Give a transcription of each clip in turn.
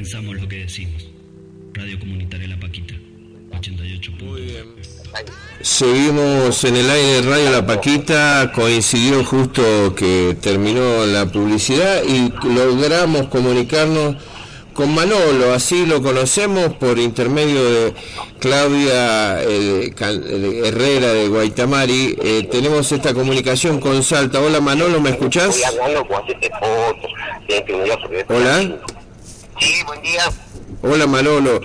Pensamos lo que decimos. Radio Comunitaria La Paquita, 88. Muy bien. Seguimos en el aire de Radio La Paquita, coincidió justo que terminó la publicidad y logramos comunicarnos con Manolo, así lo conocemos por intermedio de Claudia eh, Herrera de Guaitamari. Eh, tenemos esta comunicación con Salta. Hola Manolo, ¿me escuchás? Hola. Sí, buen día. Hola Manolo,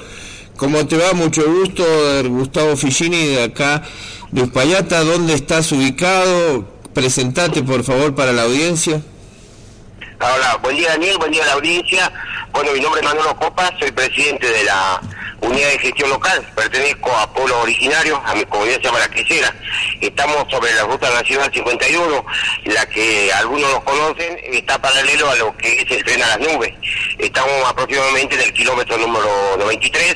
¿cómo te va? Mucho gusto, Gustavo Ficini de acá de Uspallata, ¿dónde estás ubicado? Presentate por favor para la audiencia. Hola, buen día Daniel, buen día a la audiencia. Bueno, mi nombre es Manolo Copa, soy presidente de la unidad de gestión local, pertenezco a pueblos originarios, a mi comunidad se llama La Quesera. Estamos sobre la ruta nacional 51, la que algunos los conocen, está paralelo a lo que es el tren a las nubes. Estamos aproximadamente en el kilómetro número 93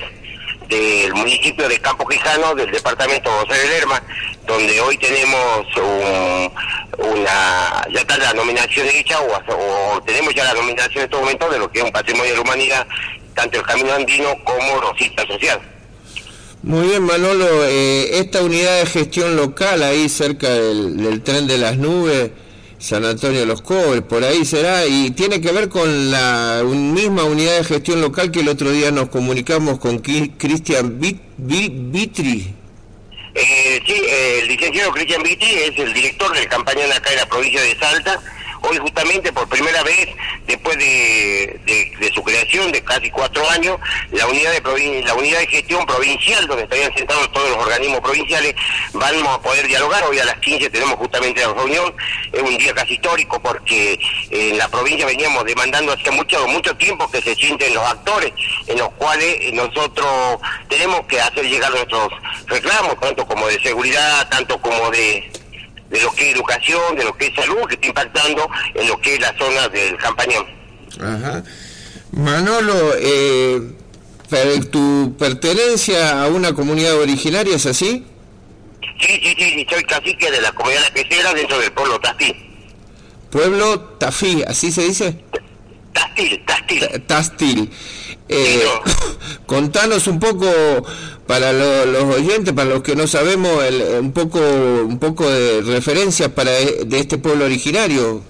del municipio de Campo Quijano, del departamento José de Lerma, donde hoy tenemos un- una, ya está la nominación hecha, o, o tenemos ya la nominación en este momento de lo que es un patrimonio de la humanidad, tanto el camino andino como Rosita Social. Muy bien Manolo, eh, esta unidad de gestión local ahí cerca del, del tren de las nubes, San Antonio de los Cobres, por ahí será, y tiene que ver con la un- misma unidad de gestión local que el otro día nos comunicamos con Cristian Vit- Vi- Vitri. Eh, sí, eh, el licenciado Cristian Vitti es el director del campañón acá en la provincia de Salta. Hoy justamente por primera vez, después de, su creación de casi cuatro años, la unidad de gestión provincial, donde estarían sentados todos los organismos provinciales, vamos a poder dialogar. Hoy a las 15 tenemos justamente la reunión. Es un día casi histórico porque en la provincia veníamos demandando hace mucho, mucho tiempo que se sienten los actores, en los cuales nosotros tenemos que hacer llegar nuestros reclamos, tanto como de seguridad, tanto como de, de lo que es educación, de lo que es salud, que está impactando en lo que es la zona del campañón. Ajá. Manolo, eh, tu pertenencia a una comunidad originaria es así? Sí, sí, sí, soy cacique de la comunidad La Quesera dentro del pueblo Tastil. Pueblo Tafí, ¿así se dice? Tastil, Tastil. Ta- Tastil. Eh, contanos un poco para lo- los oyentes, para los que no sabemos, el- un poco un poco de referencias para e- de este pueblo originario.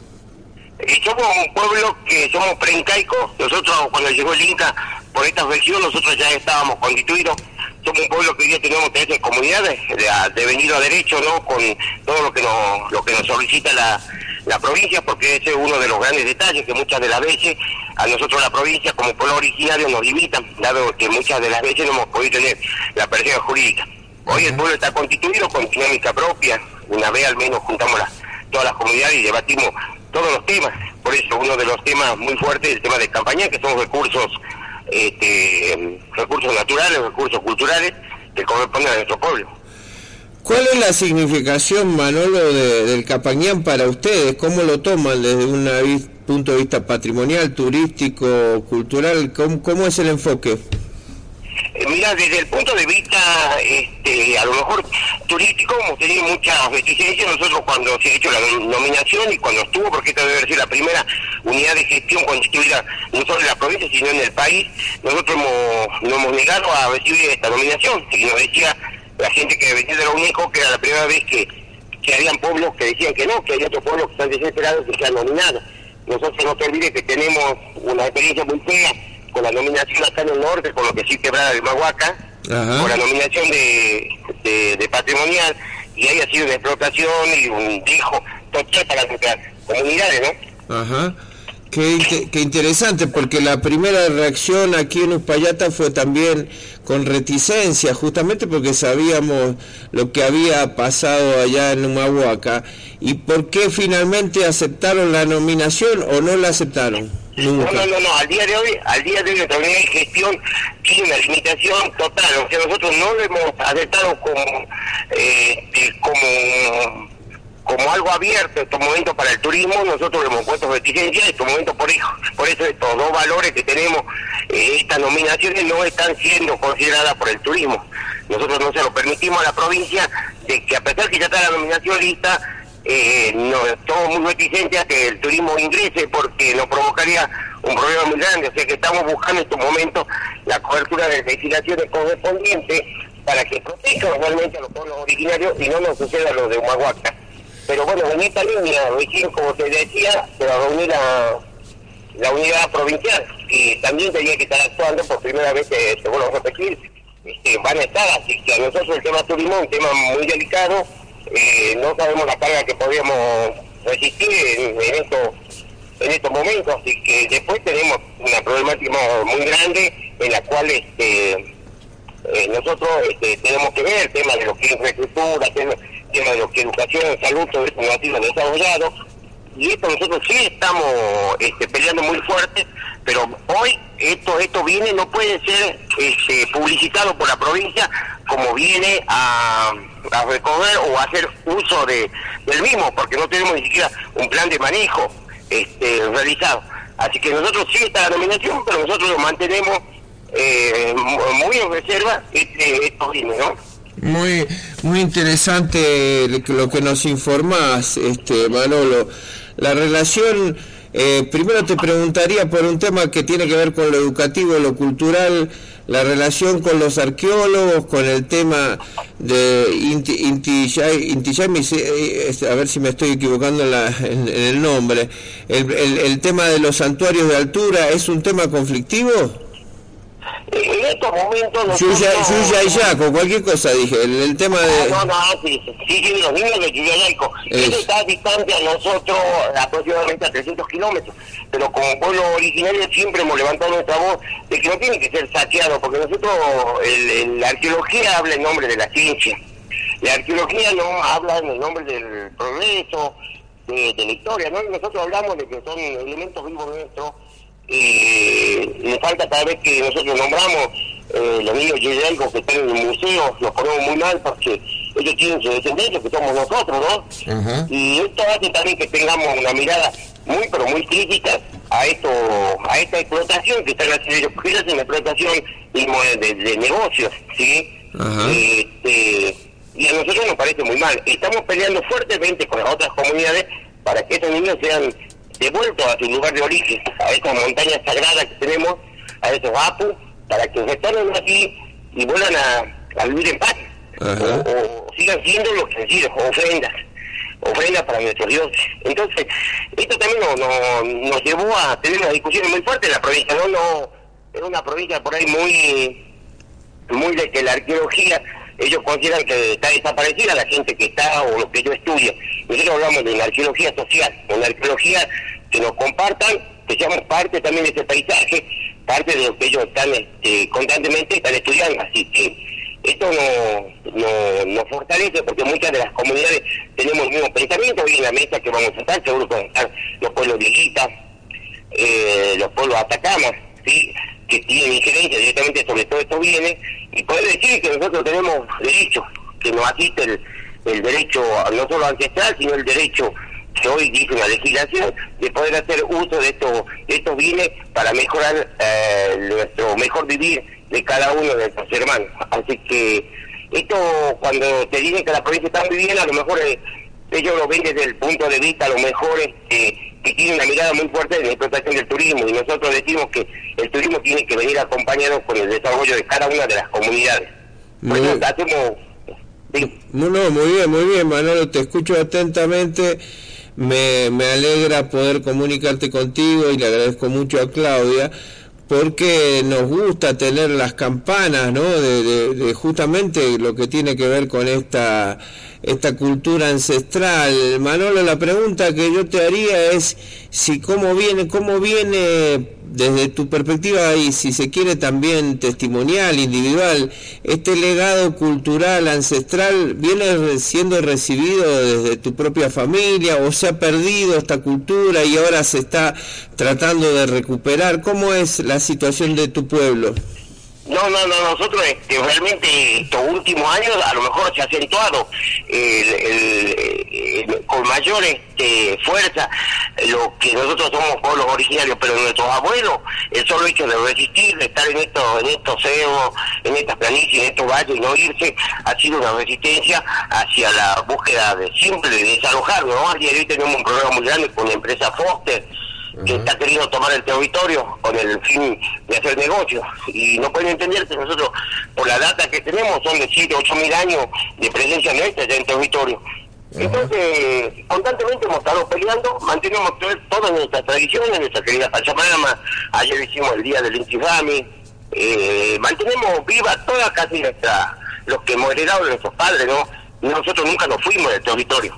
Somos un pueblo que somos preincaicos. Nosotros, cuando llegó el Inca por esta región, nosotros ya estábamos constituidos. Somos un pueblo que hoy día tenemos 13 comunidades de, a- de venido a derecho, ¿no? Con todo lo que nos, lo que nos solicita la, la provincia, porque ese es uno de los grandes detalles que muchas de las veces a nosotros la provincia como pueblo originario nos limitan, dado que muchas de las veces no hemos podido tener la persona jurídica. Hoy el pueblo está constituido con dinámica propia, una vez al menos juntamos las- todas las comunidades y debatimos todos los temas. Por eso uno de los temas muy fuertes es el tema de campaña, que son recursos este, recursos naturales, recursos culturales que corresponden a nuestro pueblo. ¿Cuál es la significación, Manolo, de- del Capañán para ustedes? ¿Cómo lo toman desde un punto de vista patrimonial, turístico, cultural? ¿Cómo, es el enfoque? Eh, mira, desde el punto de vista, este, a lo mejor turístico, hemos tenido muchas reticencias nosotros cuando se ha hecho la nom- nominación y cuando estuvo, porque esta debe ser la primera unidad de gestión constituida no solo en la provincia, sino en el país. Nosotros hemos, nos hemos negado a recibir esta nominación y nos decía la gente que venía de la UNECO que era la primera vez que, que habían pueblos que decían que no, que hay otros pueblos que están desesperados que sean nominados. Nosotros no te olvides que tenemos una experiencia muy fea con la nominación acá en el norte, con lo que sí quebrada de Mahuaca, Ajá. con la nominación de, de, de patrimonial, y haya sido una explotación y un dijo total para nuestras comunidades, ¿no? Ajá. Qué, qué interesante, porque la primera reacción aquí en Uspallata fue también con reticencia, justamente porque sabíamos lo que había pasado allá en Humahuaca. ¿Y por qué finalmente aceptaron la nominación o no la aceptaron? Nunca. No, no, no, no, al día de hoy, al día de hoy nuestra gestión tiene una limitación total, o sea, nosotros no lo hemos aceptado como, eh, eh, como como algo abierto en estos momentos para el turismo, nosotros hemos puesto reticencia en estos momentos por eso, por eso estos dos valores que tenemos, eh, estas nominaciones no están siendo consideradas por el turismo. Nosotros no se lo permitimos a la provincia de que a pesar que ya está la nominación lista, eh, no, somos muy reticentes que el turismo ingrese porque nos provocaría un problema muy grande, o sea que estamos buscando en estos momentos la cobertura de legislaciones correspondientes para que proteja realmente a los pueblos originarios y no nos suceda lo de Humahuaca. Pero bueno, en esta línea, recién como te decía, se va a reunir la, unidad provincial, que también tenía que estar actuando por primera vez, eh, te vuelvo repetir, este, van a estar, así que a nosotros el tema turismo un tema muy delicado, eh, no sabemos la carga que podríamos resistir en, en en estos momentos, así que después tenemos una problemática muy grande en la cual este eh, nosotros este, tenemos que ver el tema de lo que es infraestructura, tema, de lo que educación, salud, todo ha sido desarrollado. Y esto nosotros sí estamos este, peleando muy fuerte, pero hoy esto esto viene, no puede ser este, publicitado por la provincia como viene a, recoger o a hacer uso de del mismo, porque no tenemos ni siquiera un plan de manejo este, realizado. Así que nosotros sí está la nominación, pero nosotros lo mantenemos eh, muy en reserva este, estos bienes, ¿no? Muy, muy interesante lo que nos informás, este, Manolo. La relación, eh, primero te preguntaría por un tema que tiene que ver con lo educativo, lo cultural, la relación con los arqueólogos, con el tema de Inti, Jaime, eh, a ver si me estoy equivocando en, la, el nombre. El, el, el tema de los santuarios de altura, ¿es un tema conflictivo? En estos momentos Yuya. Yuya y Yaco, cualquier cosa dije, el, el tema de... No, no, sí, sí, sí, los niños de. Es- Eso está distante a nosotros aproximadamente a 300 kilómetros. Pero como pueblo originario siempre hemos levantado nuestra voz de que no tiene que ser saqueado, porque nosotros, el- el- la arqueología habla en nombre de la ciencia. La arqueología no habla en el nombre del progreso, de, de la historia, ¿no? Y nosotros hablamos de que son elementos vivos nuestros y le falta cada vez que nosotros nombramos eh, los niños algo que están en el museo, los ponemos muy mal porque ellos tienen su descendencia, que somos nosotros, ¿no? Y esto hace también que tengamos una mirada muy, pero muy crítica a esto, a esta explotación que están haciendo ellos, porque ellos hacen explotación de, negocios, ¿sí? Este, y a nosotros nos parece muy mal. Estamos peleando fuertemente con las otras comunidades para que estos niños sean devueltos a su lugar de origen, a estas montañas sagradas que tenemos, a esos apus, para que retornen aquí y vuelvan a, a vivir en paz. O, o sigan siendo los que sido, ofrendas, ofrendas para nuestros dioses. Entonces, esto también nos, nos, nos llevó a tener una discusión muy fuerte en la provincia, ¿no? no es una provincia por ahí muy muy de que la arqueología, ellos consideran que está desaparecida la gente que está o lo que yo estudio. Nosotros hablamos de una arqueología social, una arqueología que nos compartan, que seamos parte también de ese paisaje, parte de lo que ellos están este, constantemente están estudiando. Así que esto nos no, nos fortalece porque muchas de las comunidades tenemos el mismo pensamiento. Hoy en la mesa que vamos a estar, seguro que van los pueblos viejitas, eh, los pueblos atacamas, ¿sí? que tienen injerencia directamente sobre todo estos bienes, y poder decir que nosotros tenemos derechos, que nos asiste el, el derecho no solo ancestral, sino el derecho que hoy dice la legislación, de poder hacer uso de estos, de estos bienes para mejorar eh, nuestro mejor vivir de cada uno de nuestros hermanos. Así que esto, cuando te dicen que la provincia está muy bien, a lo mejor eh, ellos lo ven desde el punto de vista, a lo mejor este, que tiene una mirada muy fuerte en la explotación del turismo y nosotros decimos que el turismo tiene que venir acompañado con el desarrollo de cada una de las comunidades. Muy bien. hacemos... sí. No, no, muy bien, muy bien, Manolo, te escucho atentamente. Me, me alegra poder comunicarte contigo y le agradezco mucho a Claudia porque nos gusta tener las campanas, ¿no? De, de- de justamente lo que tiene que ver con esta esta cultura ancestral. Manolo, la pregunta que yo te haría es si cómo viene, cómo viene desde tu perspectiva y si se quiere también testimonial, individual, este legado cultural ancestral viene siendo recibido desde tu propia familia o se ha perdido esta cultura y ahora se está tratando de recuperar. ¿Cómo es la situación de tu pueblo? No, no, no, nosotros este, realmente estos últimos años a lo mejor se ha acentuado el, con mayor este, fuerza lo que nosotros somos pueblos originarios, pero nuestros abuelos, el solo hecho de resistir, de estar en estos, en estos cerros, en estas planicies, en estos valles y no irse, ha sido una resistencia hacia la búsqueda de siempre de desalojar, hoy tenemos un problema muy grande con la empresa Foster, que está queriendo tomar el territorio con el fin de hacer negocio. Y no pueden entender que nosotros, por la data que tenemos, son de 7, 8 mil años de presencia nuestra ya en territorio. Entonces, constantemente hemos estado peleando, mantenemos to- todas nuestras tradiciones, nuestra querida Pachamama, ayer hicimos el día del Intifami, eh, mantenemos viva toda casi nuestra, los que hemos heredado de nuestros padres, ¿no? Nosotros nunca nos fuimos del territorio.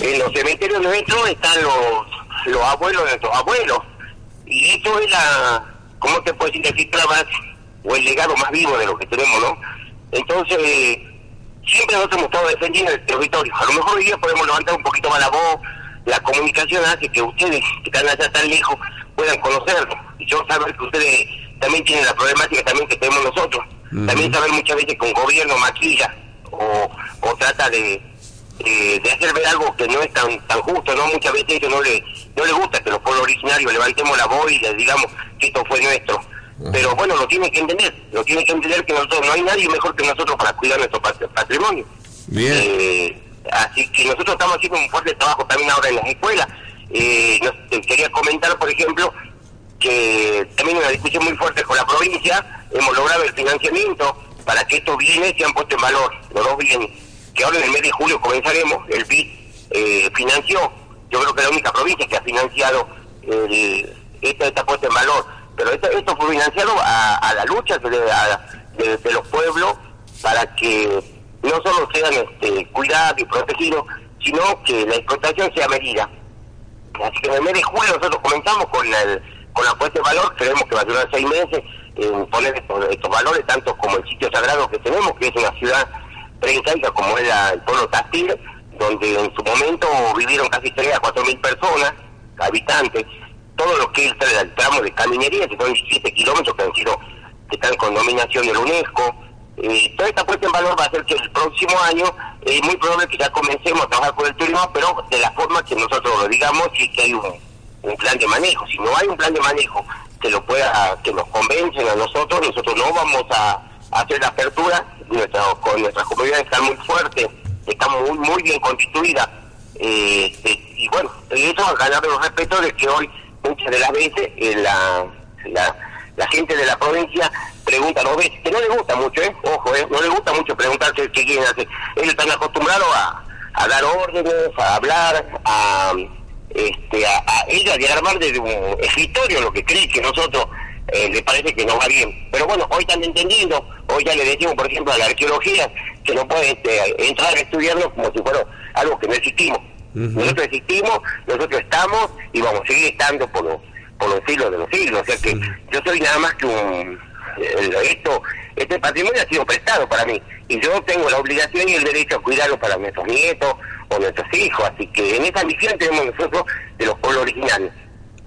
En los cementerios nuestros están los, los abuelos de nuestros abuelos. Y eso es la, ¿cómo te puedes decir? Cifra más, o el legado más vivo de lo que tenemos, ¿no? Entonces, siempre nosotros hemos estado defendiendo el territorio. A lo mejor hoy día podemos levantar un poquito más la voz, la comunicación hace que ustedes, que están allá tan lejos, puedan conocerlo. Y yo saber que ustedes también tienen la problemática también que tenemos nosotros. También saber muchas veces que un gobierno maquilla o, o trata de, de, de hacer ver algo que no es tan tan justo, ¿no? Muchas veces a ellos no le, no les gusta que los pueblos originarios levantemos la voz y les digamos que esto fue nuestro. Pero bueno, lo tienen que entender, lo tienen que entender que nosotros no hay nadie mejor que nosotros para cuidar nuestro pat- patrimonio. Bien. Eh, así que nosotros estamos haciendo un fuerte trabajo también ahora en las escuelas. Eh, nos- quería comentar, por ejemplo, que también una discusión muy fuerte con la provincia, hemos logrado el financiamiento para que estos bienes sean puestos en valor, los dos bienes, que ahora en el mes de julio comenzaremos, el BID eh, financió, yo creo que la única provincia que ha financiado el, esta está puesta en valor, pero esto, fue financiado a, la lucha de los pueblos para que no solo sean este, cuidados y protegidos, sino que la explotación sea medida. Así que en el mes de julio nosotros comenzamos con, el, con la puesta de valor, creemos que va a durar seis meses en poner estos, estos valores, tanto como el sitio sagrado que tenemos, que es una ciudad preincaica como es la- el pueblo Tastil, donde en su momento vivieron casi 3 a 4 mil personas, habitantes, todo lo que el tramo de caminería, que son 17 kilómetros que han sido, que están con nominación de la UNESCO, eh, toda esta puesta en valor va a hacer que el próximo año es muy probable que ya comencemos a trabajar con el turismo, pero de la forma que nosotros lo digamos y que hay un, un plan de manejo. Si no hay un plan de manejo que lo pueda, que nos convencen a nosotros, nosotros no vamos a hacer la apertura, nuestra, con nuestras comunidades están muy fuertes, están muy, muy bien constituidas, eh, eh, y bueno, eso ha ganado el respeto de que hoy muchas de las veces eh, la, la, gente de la provincia pregunta dos veces, que no le gusta mucho, ¿eh? ojo, ¿eh? no le gusta mucho preguntar qué, quieren hacer. Ellos están acostumbrados a, dar órdenes, a hablar, a, este, a, ella diagramar desde un escritorio lo que cree que nosotros eh, le parece que no va bien. Pero bueno, hoy están entendiendo, hoy ya le decimos, por ejemplo, a la arqueología que no puede este, entrar a estudiarnos como si fuera algo que no existimos. Nosotros existimos, nosotros estamos y vamos a seguir estando por los, por los siglos de los siglos. O sea que yo soy nada más que un... esto, este patrimonio ha sido prestado para mí y yo tengo la obligación y el derecho a cuidarlo para nuestros nietos o nuestros hijos. Así que en esa misión tenemos nosotros de los pueblos originarios.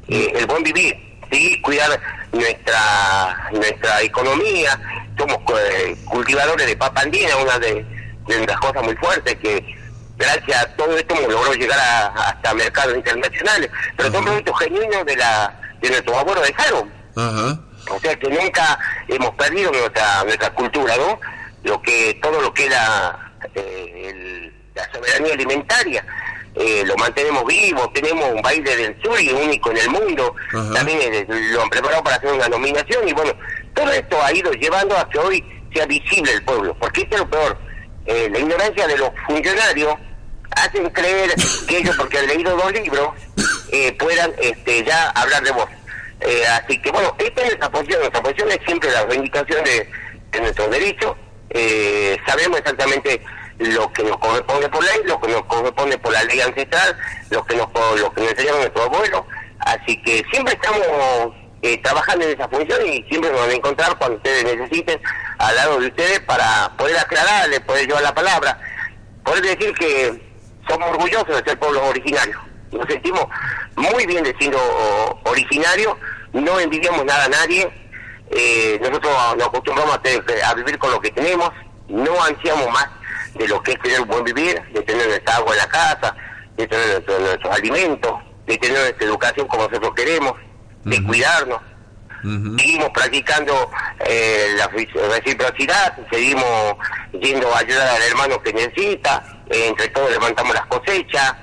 Eh, el buen vivir, sí, cuidar nuestra nuestra economía, somos eh, cultivadores de papa andina, una de, de las cosas muy fuertes que gracias a todo esto hemos logrado llegar a- hasta mercados internacionales, pero son productos genuinos de la de nuestros abuelos dejaron. Ajá. O sea que nunca hemos perdido nuestra nuestra cultura, ¿no? Lo que todo lo que era eh, el- la soberanía alimentaria eh, lo mantenemos vivo. Tenemos un baile del sur y único en el mundo. Ajá. También eh, lo han preparado para hacer una nominación y bueno, todo esto ha ido llevando a que hoy sea visible el pueblo, porque esto es lo peor. Eh, la ignorancia de los funcionarios hacen creer que ellos, porque han leído dos libros, eh, puedan este, ya hablar de vos. Eh, así que bueno, esta es nuestra posición. Nuestra posición es siempre la reivindicación de, de nuestros derechos. Eh, sabemos exactamente lo que nos corresponde por ley, lo que nos corresponde por la ley ancestral, lo que nos, lo que nos enseñaron nuestros abuelos. Así que siempre estamos eh, trabajando en esa función y siempre nos van a encontrar cuando ustedes necesiten al lado de ustedes para poder aclararles, poder llevar la palabra, poder decir que somos orgullosos de ser pueblos originarios. Nos sentimos muy bien de siendo originarios, no envidiamos nada a nadie, eh, nosotros nos acostumbramos a vivir con lo que tenemos, no ansiamos más de lo que es tener un buen vivir, de tener nuestra agua en la casa, de tener nuestro- nuestros alimentos, de tener nuestra educación como nosotros queremos, de cuidarnos. Seguimos practicando eh, la reciprocidad, seguimos yendo a ayudar al hermano que necesita, eh, entre todos levantamos las cosechas,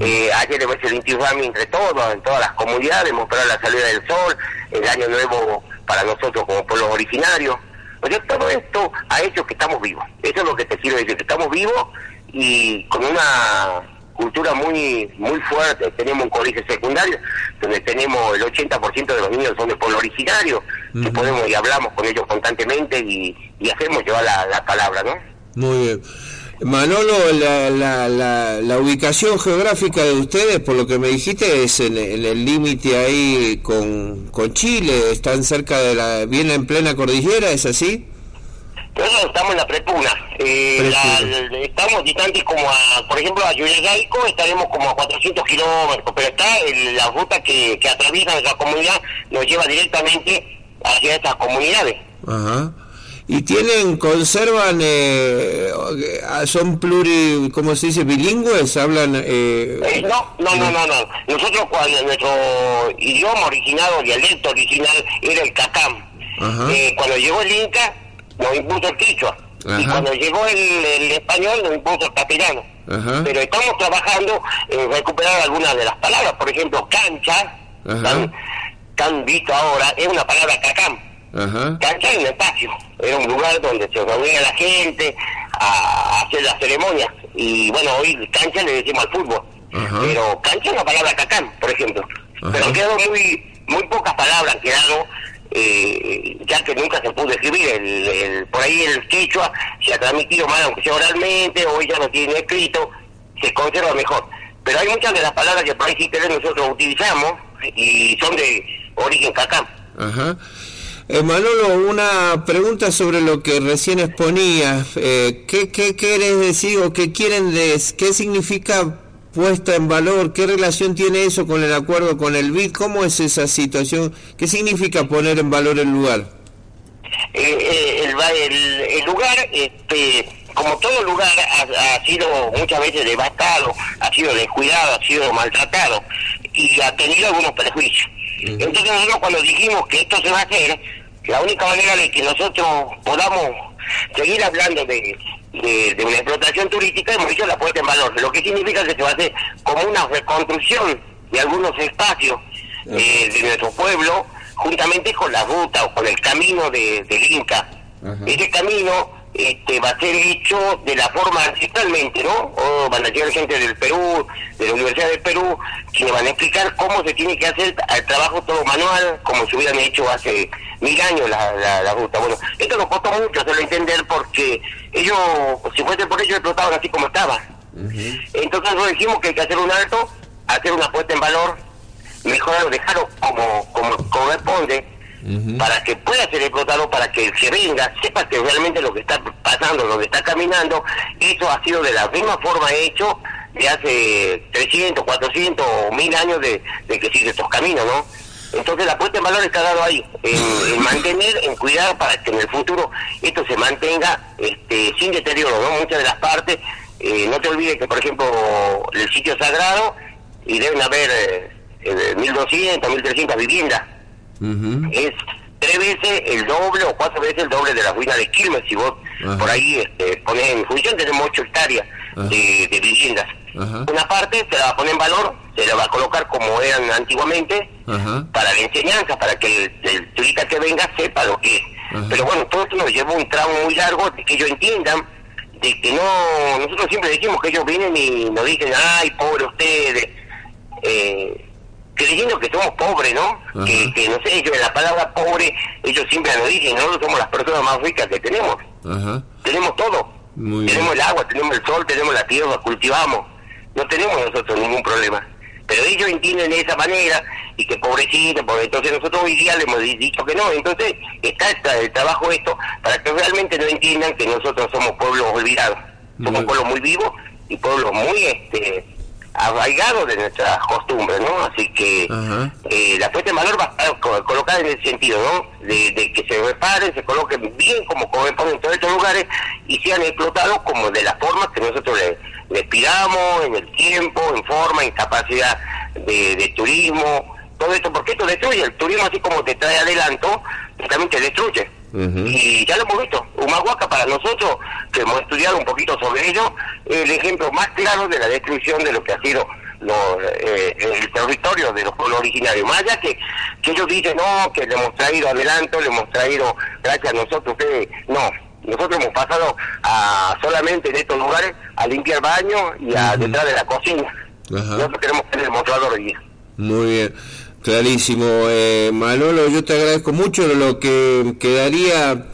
eh, ayer hemos hecho el Inti Rami entre todos, en todas las comunidades, mostrar la salida del sol, el año nuevo para nosotros como pueblos originarios. O sea, todo esto ha hecho que estamos vivos. Eso es lo que te quiero decir, que estamos vivos y con una cultura muy muy fuerte. Tenemos un colegio secundario donde tenemos el 80% de los niños son de pueblo originario, que podemos y hablamos con ellos constantemente y, y hacemos llevar la, la palabra, ¿no? Muy bien. Manolo, la, la, la, la ubicación geográfica de ustedes, por lo que me dijiste, es en, en el límite ahí con, con Chile, están cerca de la, bien en plena cordillera, ¿es así? Nosotros estamos en la prepuna. Eh, estamos distantes como a, por ejemplo, a Yuyagaico estaremos como a 400 kilómetros, pero está el- la ruta que, que atraviesa nuestra comunidad, nos lleva directamente hacia estas comunidades. Ajá. Y tienen, conservan, eh, son pluri, ¿cómo se dice? Bilingües, hablan... Eh, Eh, no, no, no, no, no. Nosotros cuando nuestro idioma original, dialecto original, era el cacam. Eh, cuando llegó el Inca, nos impuso el quichua. Y cuando llegó el, el español, nos impuso el castellano. Pero estamos trabajando en recuperar algunas de las palabras. Por ejemplo, cancha, tan visto ahora, es una palabra cacam. Ajá. Un espacio, era un lugar donde se reunía la gente a hacer las ceremonias. Y bueno, hoy cancha le decimos al fútbol. Ajá. Pero cancha es una palabra cacán, por ejemplo. Ajá. Pero quedado muy, muy pocas palabras, han quedado, eh, ya que nunca se pudo escribir. El, el- por ahí el quechua se ha transmitido mal, aunque sea oralmente, hoy ya no tiene escrito, se conserva mejor. Pero hay muchas de las palabras que por ahí sí nosotros utilizamos y son de origen cacán. Ajá. Eh, Manolo, una pregunta sobre lo que recién exponías. Eh, ¿qué, ¿Qué quieres decir o qué quieren des, qué significa puesta en valor? ¿Qué relación tiene eso con el acuerdo con el BID? ¿Cómo es esa situación? ¿Qué significa poner en valor el lugar? Eh, eh, el, el, el lugar, este, como todo lugar, ha, ha sido muchas veces devastado, ha sido descuidado, ha sido maltratado y ha tenido algunos prejuicios. Entonces nosotros cuando dijimos que esto se va a hacer, la única manera de que nosotros podamos seguir hablando de, de, de una explotación turística hemos dicho la puesta en valor, lo que significa que se va a hacer como una reconstrucción de algunos espacios eh, de nuestro pueblo, juntamente con la ruta o con el camino de, del Inca. Ajá. Ese camino este, va a ser hecho de la forma ancestralmente, ¿no? O van a llegar gente del Perú, de la Universidad del Perú, quienes van a explicar cómo se tiene que hacer el trabajo todo manual, como se hubieran hecho hace mil años la, la, la ruta. Bueno, esto nos costó mucho hacerlo entender porque ellos, si fuese por ellos, explotaban así como estaba. Entonces nosotros dijimos que hay que hacer un alto, hacer una puesta en valor, mejorarlo, dejarlo como, como corresponde, para que pueda ser explotado, para que el que venga sepa que realmente lo que está pasando, lo que está caminando, eso ha sido de la misma forma hecho de hace 300, 400 o 1000 años de, que sigue estos caminos, ¿no? Entonces la puesta en valor está dado ahí, en, en mantener, en cuidar para que en el futuro esto se mantenga este, sin deterioro, ¿no? Muchas de las partes, eh, no te olvides que por ejemplo el sitio sagrado, y deben haber eh, eh, 1200, 1300 viviendas, Es tres veces el doble o cuatro veces el doble de la ruina de Quilmes. Si vos por ahí este, pones en función, tenemos ocho hectáreas de, de viviendas. Una parte se la va a poner en valor, se la va a colocar como eran antiguamente, para la enseñanza, para que el, el turista que venga sepa lo que es. Pero bueno, todo esto nos llevó un tramo muy largo de que ellos entiendan de que no, nosotros siempre decimos que ellos vienen y nos dicen, ay, pobre ustedes, eh, creyendo que somos pobres, ¿no? Que, que no sé, ellos la palabra pobre, ellos siempre nos dicen, nosotros somos las personas más ricas que tenemos, tenemos todo. Muy bien. tenemos el agua, tenemos el sol, tenemos la tierra, cultivamos, no tenemos nosotros ningún problema. Pero ellos entienden de esa manera y que pobrecito, porque entonces nosotros hoy día le hemos di- dicho que no. Entonces está el trabajo esto para que realmente no entiendan que nosotros somos pueblos olvidados. Somos Muy- pueblos muy vivos y pueblos muy este arraigados de nuestras costumbres, ¿no? Así que eh, la puesta en valor va a estar co- colocada en ese sentido, ¿no? De, de que se reparen, se coloquen bien como corresponde en todos estos lugares y sean explotados como de la forma que nosotros le, les pidamos, en el tiempo, en forma, en capacidad de, de turismo, todo esto, porque esto destruye, el turismo así como te trae adelanto, también te destruye. Y ya lo hemos visto, Humahuaca para nosotros, que hemos estudiado un poquito sobre ello, el ejemplo más claro de la destrucción de lo que ha sido lo- eh, el territorio de los pueblos originarios. Más allá que, que ellos dicen, no, que le hemos traído adelanto, le hemos traído, gracias a nosotros, ustedes, no. Nosotros hemos pasado a solamente en estos lugares a limpiar baños y a detrás de la cocina. Nosotros queremos tener el mostrador hoy día. Muy bien, clarísimo. Eh, Manolo, yo te agradezco mucho. Lo que quedaría,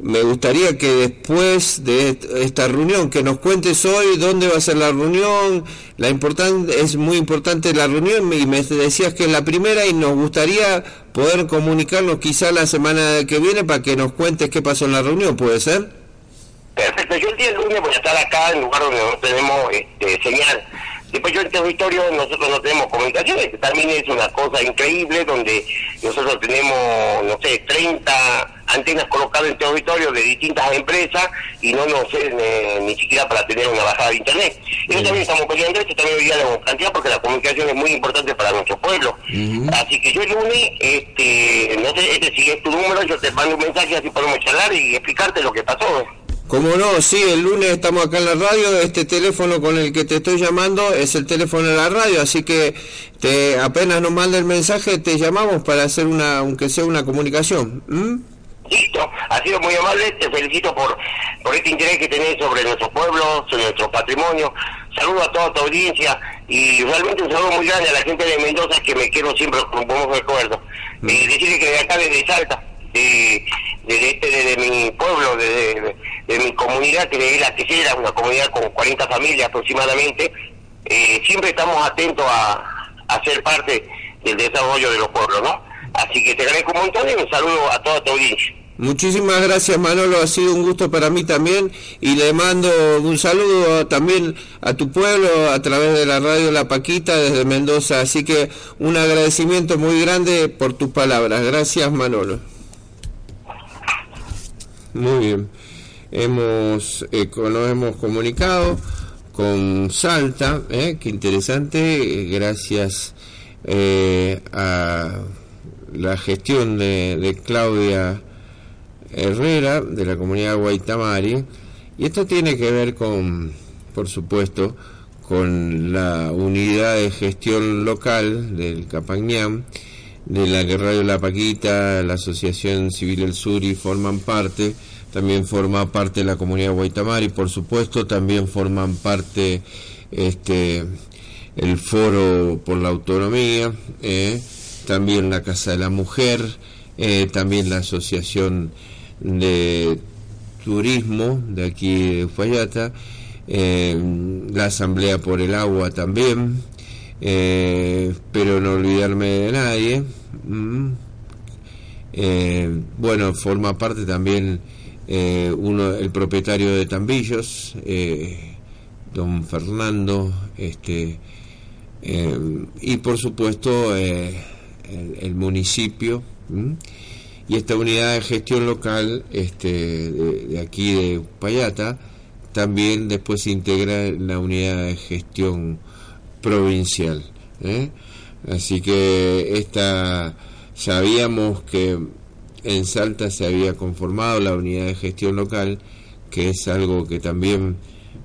me gustaría que después de est- esta reunión, que nos cuentes hoy dónde va a ser la reunión. La importan es muy importante la reunión y me decías que es la primera y nos gustaría poder comunicarnos quizá la semana que viene para que nos cuentes qué pasó en la reunión, ¿puede ser? Perfecto, yo el día lunes voy a estar acá en lugar donde tenemos este, señal. Después yo en territorio nosotros no tenemos comunicaciones, que también es una cosa increíble donde nosotros tenemos, no sé, 30 antenas colocadas en territorio de distintas empresas y no nos es ni, siquiera para tener una bajada de internet. Eso también estamos peleando, esto también hoy día lo porque la comunicación es muy importante para nuestro pueblo. Así que yo el lunes, este, no sé, este si es tu número, yo te mando un mensaje así podemos charlar y explicarte lo que pasó. Como no, sí, el lunes estamos acá en la radio, este teléfono con el que te estoy llamando es el teléfono de la radio, así que te apenas nos manda el mensaje te llamamos para hacer una, aunque sea una comunicación. ¿m? Listo, ha sido muy amable, te felicito por, por este interés que tenés sobre nuestro pueblo, sobre nuestro patrimonio. Saludo a toda tu audiencia y realmente un saludo muy grande a la gente de Mendoza que me quiero siempre con buenos recuerdos. Eh, decirle que de acá desde Salta, de, desde este, desde mi pueblo, desde de, mi comunidad, que es la Quesera, una comunidad con 40 familias aproximadamente, eh, siempre estamos atentos a, a ser parte del desarrollo de los pueblos, ¿no? Así que te agradezco un montón y un saludo a toda tu audiencia. Muchísimas gracias Manolo, ha sido un gusto para mí también y le mando un saludo también a tu pueblo a través de la radio La Paquita desde Mendoza, así que un agradecimiento muy grande por tus palabras. Gracias Manolo. Muy bien. Hemos, eh, nos hemos comunicado con Salta, eh, qué interesante, gracias eh, a la gestión de, de Claudia Herrera de la comunidad Guaitamari. Y esto tiene que ver con, por supuesto, con la unidad de gestión local del Capañán, de la que Radio La Paquita, la Asociación Civil El Suri forman parte, también forma parte de la comunidad Guaitamari, por supuesto, también forman parte este el Foro por la Autonomía, eh, también la Casa de la Mujer, eh, también la Asociación de Turismo de aquí de Uspallata, eh, la Asamblea por el Agua también, eh, pero no olvidarme de nadie. mm. Eh, bueno, forma parte también eh, uno, el propietario de Tambillos, don Fernando, este, y por supuesto el, municipio ¿m? y esta unidad de gestión local este, de, de aquí de Payata también después se integra en la unidad de gestión provincial ¿eh? así que esta sabíamos que en Salta se había conformado la unidad de gestión local que es algo que también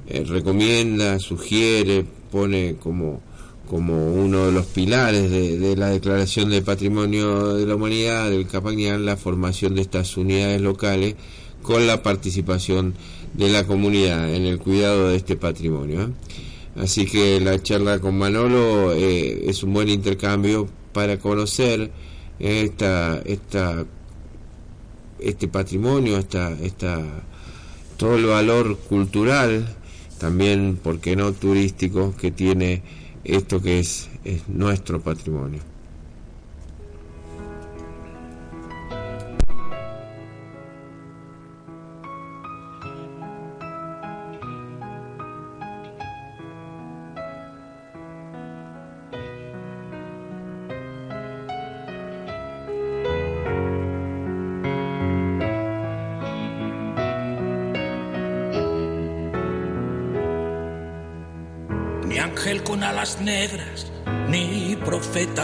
eh, recomienda, sugiere, pone como, como uno de los pilares de, la Declaración de Patrimonio de la Humanidad del Capañán la formación de estas unidades locales con la participación de la comunidad en el cuidado de este patrimonio. ¿eh? Así que la charla con Manolo eh, es un buen intercambio para conocer esta, esta, este patrimonio, esta, esta todo el valor cultural, también, ¿por qué no turístico, que tiene esto que es, es nuestro patrimonio.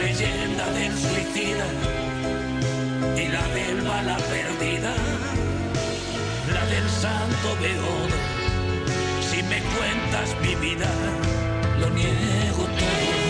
leyenda del suicida y la del bala perdida, la del santo beodo. Si me cuentas mi vida, lo niego todo.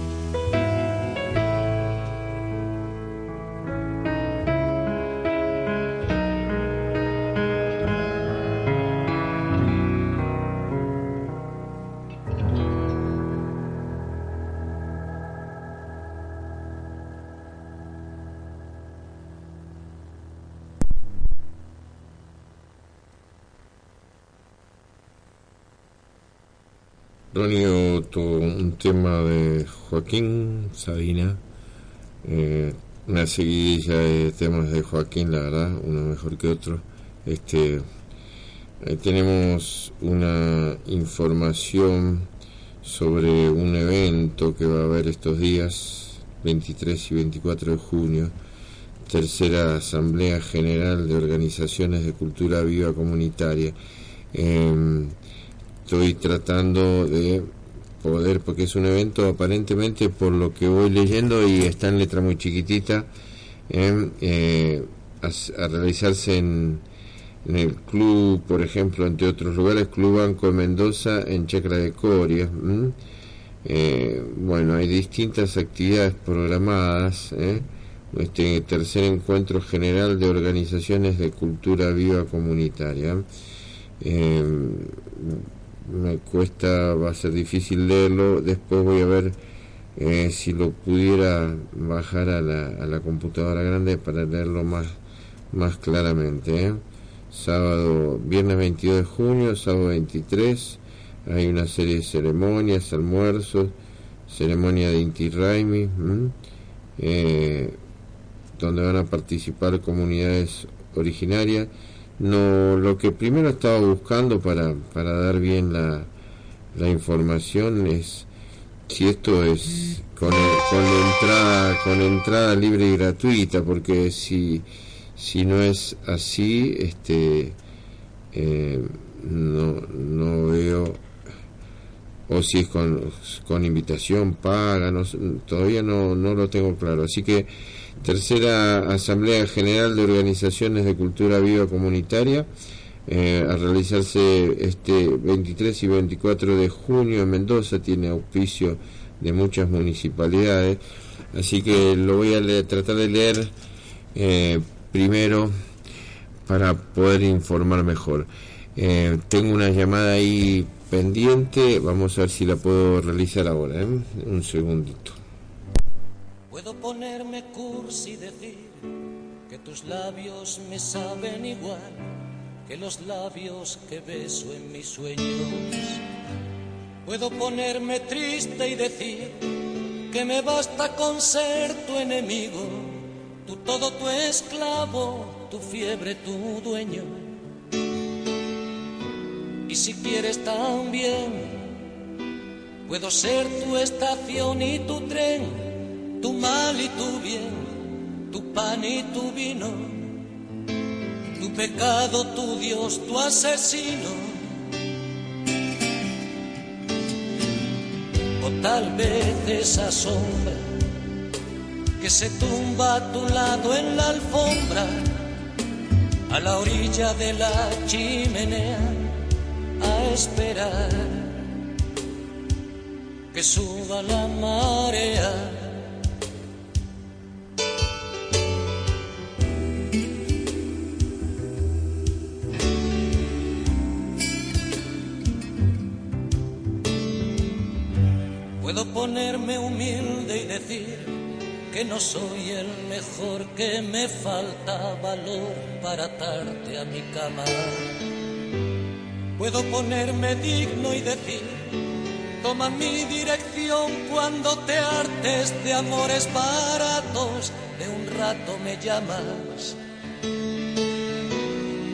De Joaquín Sabina, eh, una seguidilla de temas de Joaquín, la verdad, uno mejor que otro. Este, eh, tenemos una información sobre un evento que va a haber estos días, 23 y 24 de junio, tercera Asamblea General de Organizaciones de Cultura Viva Comunitaria. Em, estoy tratando de poder, porque es un evento aparentemente por lo que voy leyendo y está en letra muy chiquitita, eh, a, realizarse en, el club, por ejemplo, entre otros lugares, Club Banco de Mendoza en Chacra de Coria. Eh, bueno, hay distintas actividades programadas. ¿eh? Este tercer encuentro general de organizaciones de cultura viva comunitaria. Me cuesta, va a ser difícil leerlo, después voy a ver eh, si lo pudiera bajar a la, a la computadora grande para leerlo más, más claramente. ¿eh? Sábado, viernes 22 de junio, sábado 23, hay una serie de ceremonias, almuerzos, ceremonia de Inti Raimi, eh, donde van a participar comunidades originarias no lo que primero estaba buscando para, para dar bien la, la información es si esto es con, con entrada con entrada libre y gratuita porque si si no es así este eh, no, no veo o si es con, con invitación paga no, todavía no, no lo tengo claro así que tercera Asamblea General de Organizaciones de Cultura Viva Comunitaria, eh, a realizarse este 23 y 24 de junio en Mendoza, tiene auspicio de muchas municipalidades, así que lo voy a tratar de leer eh, primero para poder informar mejor. Eh, tengo una llamada ahí pendiente, vamos a ver si la puedo realizar ahora, un segundito. Puedo ponerme cursi y decir que tus labios me saben igual que los labios que beso en mis sueños. Puedo ponerme triste y decir que me basta con ser tu enemigo, tu todo tu esclavo, tu fiebre tu dueño. Y si quieres también, puedo ser tu estación y tu tren tu mal y tu bien, tu pan y tu vino, tu pecado, tu Dios, tu asesino. O tal vez esa sombra que se tumba a tu lado en la alfombra, a la orilla de la chimenea, a esperar que suba la marea Puedo ponerme humilde y decir que no soy el mejor, que me falta valor para atarte a mi cama. Puedo ponerme digno y decir, toma mi dirección cuando te hartes de amores baratos, de un rato me llamas.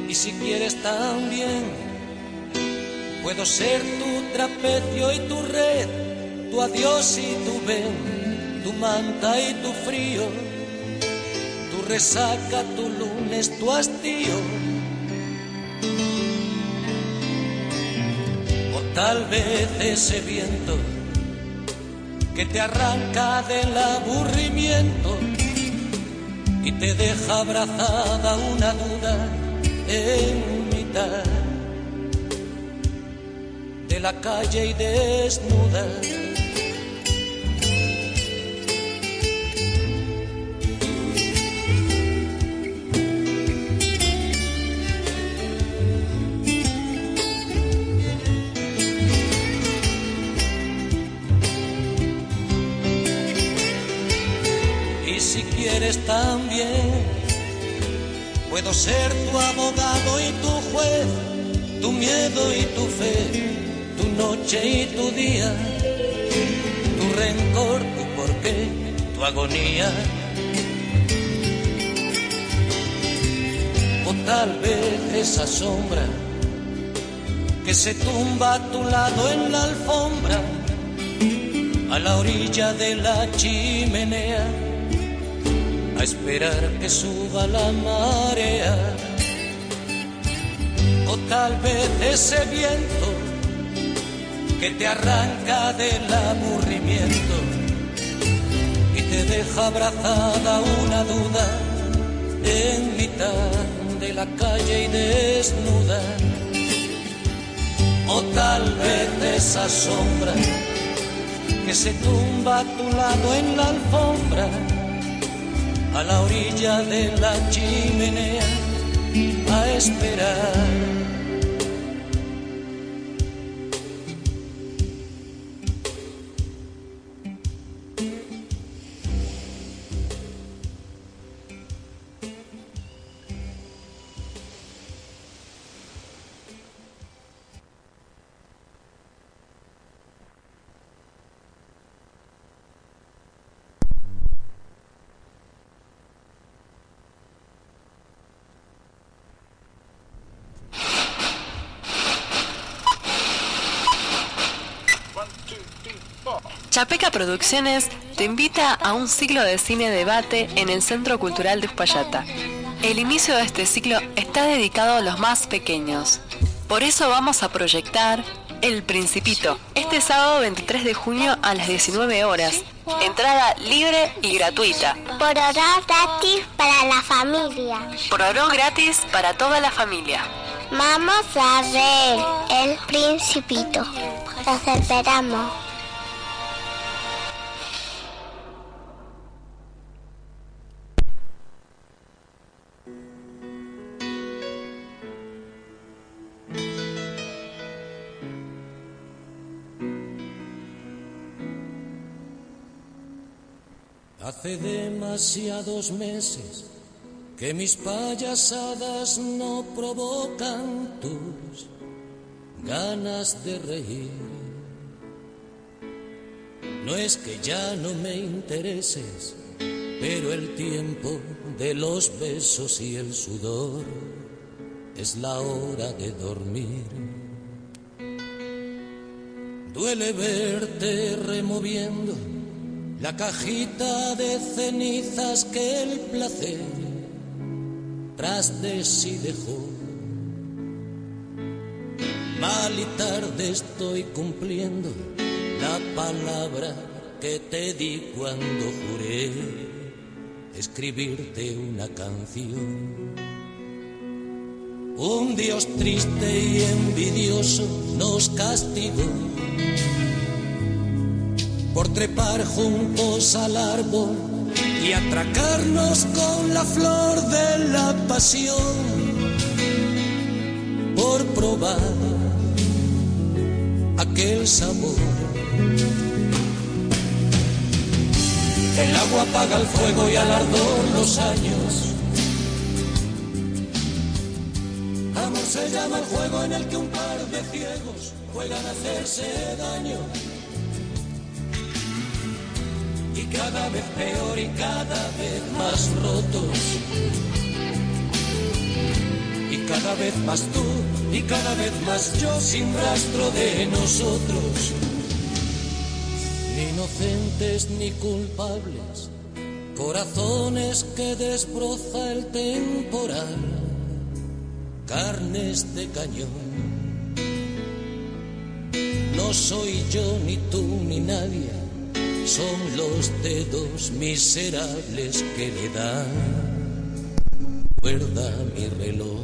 Y si quieres también, puedo ser tu trapecio y tu red tu adiós y tu ven, tu manta y tu frío, tu resaca, tu lunes, tu hastío. Tal vez ese viento que te arranca del aburrimiento y te deja abrazada una duda en mitad de la calle y desnuda. Puedo ser tu abogado y tu juez, tu miedo y tu fe, tu noche y tu día, tu rencor, tu porqué, tu agonía. O tal vez esa sombra que se tumba a tu lado en la alfombra, a la orilla de la chimenea esperar que suba la marea. O tal vez ese viento que te arranca del aburrimiento y te deja abrazada una duda en mitad de la calle y desnuda o tal vez esa sombra que se tumba a tu lado en la alfombra, a la orilla de la chimenea, a esperar. Producciones te invita a un ciclo de cine debate en el Centro Cultural de Uspallata. El inicio de este ciclo está dedicado a los más pequeños. Por eso vamos a proyectar El Principito, este sábado 23 de junio a las 19 horas. Entrada libre y gratuita. Por gratis para la familia. Por gratis para toda la familia. Vamos a ver El Principito. Los esperamos. Hace demasiados meses que mis payasadas no provocan tus ganas de reír. No es que ya no me intereses, pero el tiempo de los besos y el sudor es la hora de dormir. Duele verte removiendo la cajita de cenizas que el placer tras de sí dejó. Mal y tarde estoy cumpliendo la palabra que te di cuando juré escribirte una canción. Un Dios triste y envidioso nos castigó por trepar juntos al árbol y atracarnos con la flor de la pasión, por probar aquel sabor. El agua apaga el fuego y al ardor los años. Amor se llama el juego en el que un par de ciegos juegan a hacerse daño cada vez peor y cada vez más rotos. Y cada vez más tú y cada vez más yo sin rastro de nosotros. Ni inocentes ni culpables, corazones que desbroza el temporal, carnes de cañón. No soy yo ni tú ni nadie son los dedos miserables que le dan cuerda mi reloj.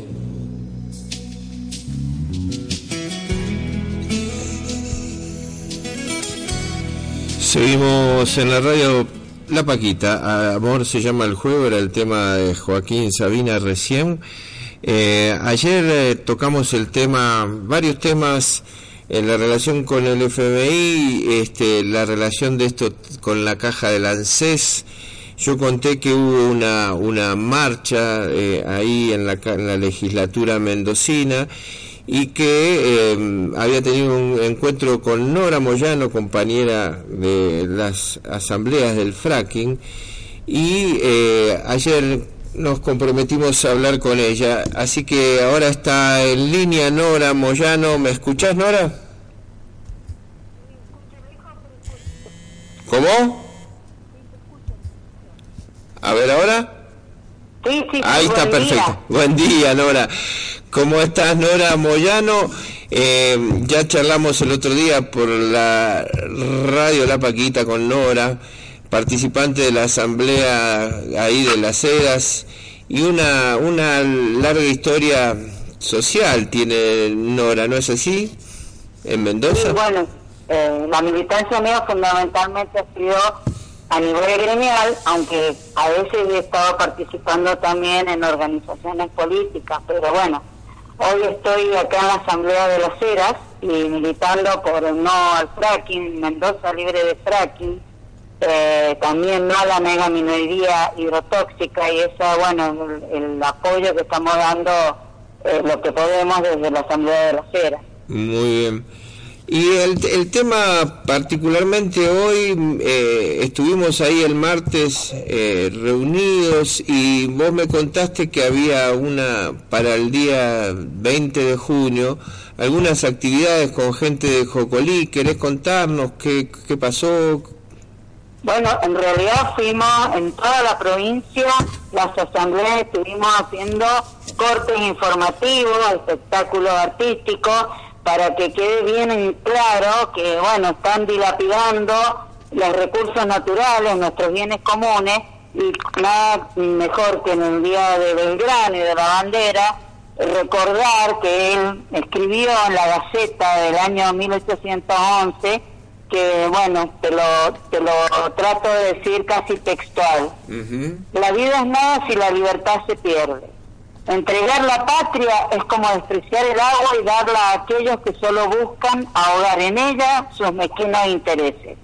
Seguimos en la radio La Paquita. Amor se llama el juego, era el tema de Joaquín Sabina recién. Eh, ayer eh, tocamos el tema, varios temas en la relación con el FMI, este, la relación de esto con la caja del ANSES. Yo conté que hubo una, marcha eh, ahí en la, en la legislatura mendocina y que eh, había tenido un encuentro con Nora Moyano, compañera de las asambleas del fracking, y eh, ayer nos comprometimos a hablar con ella. Así que ahora está en línea Nora Moyano. ¿Me escuchás, Nora? ¿Cómo? A ver ahora. Sí, sí, Ahí está perfecto. día. Buen día, Nora. ¿Cómo estás, Nora Moyano? Eh, ya charlamos el otro día por la radio La Paquita con Nora, participante de la asamblea ahí de las Heras, y una, una larga historia social tiene Nora, ¿no es así? En Mendoza. Sí, bueno, eh, la militancia mía fundamentalmente ha a nivel gremial, aunque a veces he estado participando también en organizaciones políticas, pero bueno, hoy estoy acá en la Asamblea de las Heras y militando por no al fracking, Mendoza libre de fracking, eh, también no a la mega minería hidrotóxica y esa, bueno, el, el apoyo que estamos dando, eh, lo que podemos desde la Asamblea de las Heras. Muy bien. Y el, el tema particularmente hoy, eh, estuvimos ahí el martes eh, reunidos y vos me contaste que había una, para el día 20 de junio, algunas actividades con gente de Jocolí. ¿Querés contarnos qué, qué pasó? Bueno, en realidad fuimos en toda la provincia, las asambleas estuvimos haciendo cortes informativos, espectáculos artísticos, para que quede bien en claro que, bueno, están dilapidando los recursos naturales, nuestros bienes comunes, y nada mejor que en el día de Belgrano y de la bandera, recordar que él escribió en la Gaceta del año 1811 que, bueno, te lo, te lo trato de decir casi textual. La vida es nada si la libertad se pierde. Entregar la patria es como despreciar el agua y darla a aquellos que solo buscan ahogar en ella sus mezquinos intereses.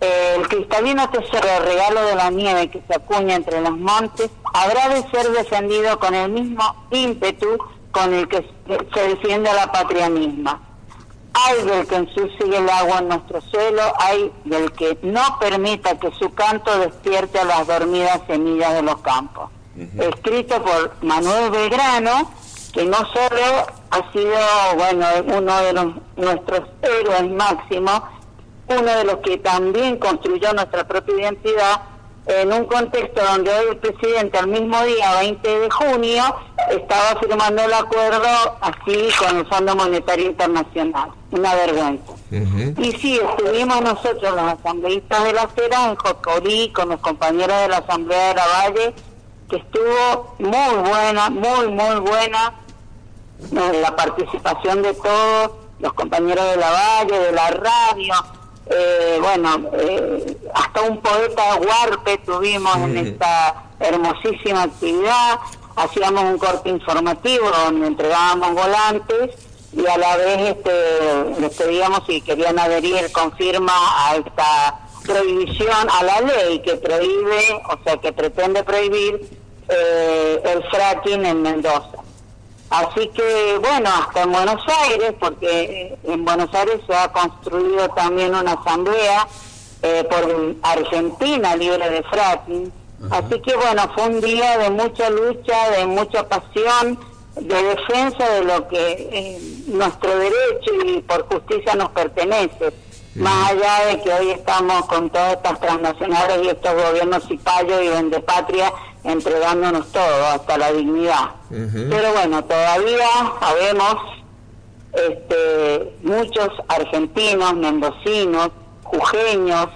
Eh, el cristalino tesoro regalo de la nieve que se acuña entre los montes habrá de ser defendido con el mismo ímpetu con el que se defiende a la patria misma. Hay del que ensucie el agua en nuestro suelo, hay del que no permita que su canto despierte a las dormidas semillas de los campos. Escrito por Manuel Belgrano, que no solo ha sido, bueno, uno de los, nuestros héroes máximos, uno de los que también construyó nuestra propia identidad en un contexto donde hoy el presidente al mismo día, 20 de junio, estaba firmando el acuerdo así con el Fondo Monetario Internacional. Una vergüenza. Y sí, estuvimos nosotros, los asambleístas de la Cera, en Jocolí, con los compañeros de la Asamblea de la Valle, que estuvo muy buena, muy, muy buena la participación de todos, los compañeros de la Valle, de la radio, eh, bueno, eh, hasta un poeta huarpe tuvimos en esta hermosísima actividad, hacíamos un corte informativo donde entregábamos volantes y a la vez este, les pedíamos si querían adherir con firma a esta prohibición, a la ley que prohíbe, o sea, que pretende prohibir eh, el fracking en Mendoza. Así que, bueno, hasta en Buenos Aires, porque eh, en Buenos Aires se ha construido también una asamblea eh, por Argentina libre de fracking. Así que, bueno, fue un día de mucha lucha, de mucha pasión, de defensa de lo que eh, nuestro derecho y por justicia nos pertenece. Más allá de que hoy estamos con todas estas transnacionales y estos gobiernos cipayos y vendepatria entregándonos todo, hasta la dignidad. Pero bueno, todavía sabemos este, muchos argentinos, mendocinos, jujeños,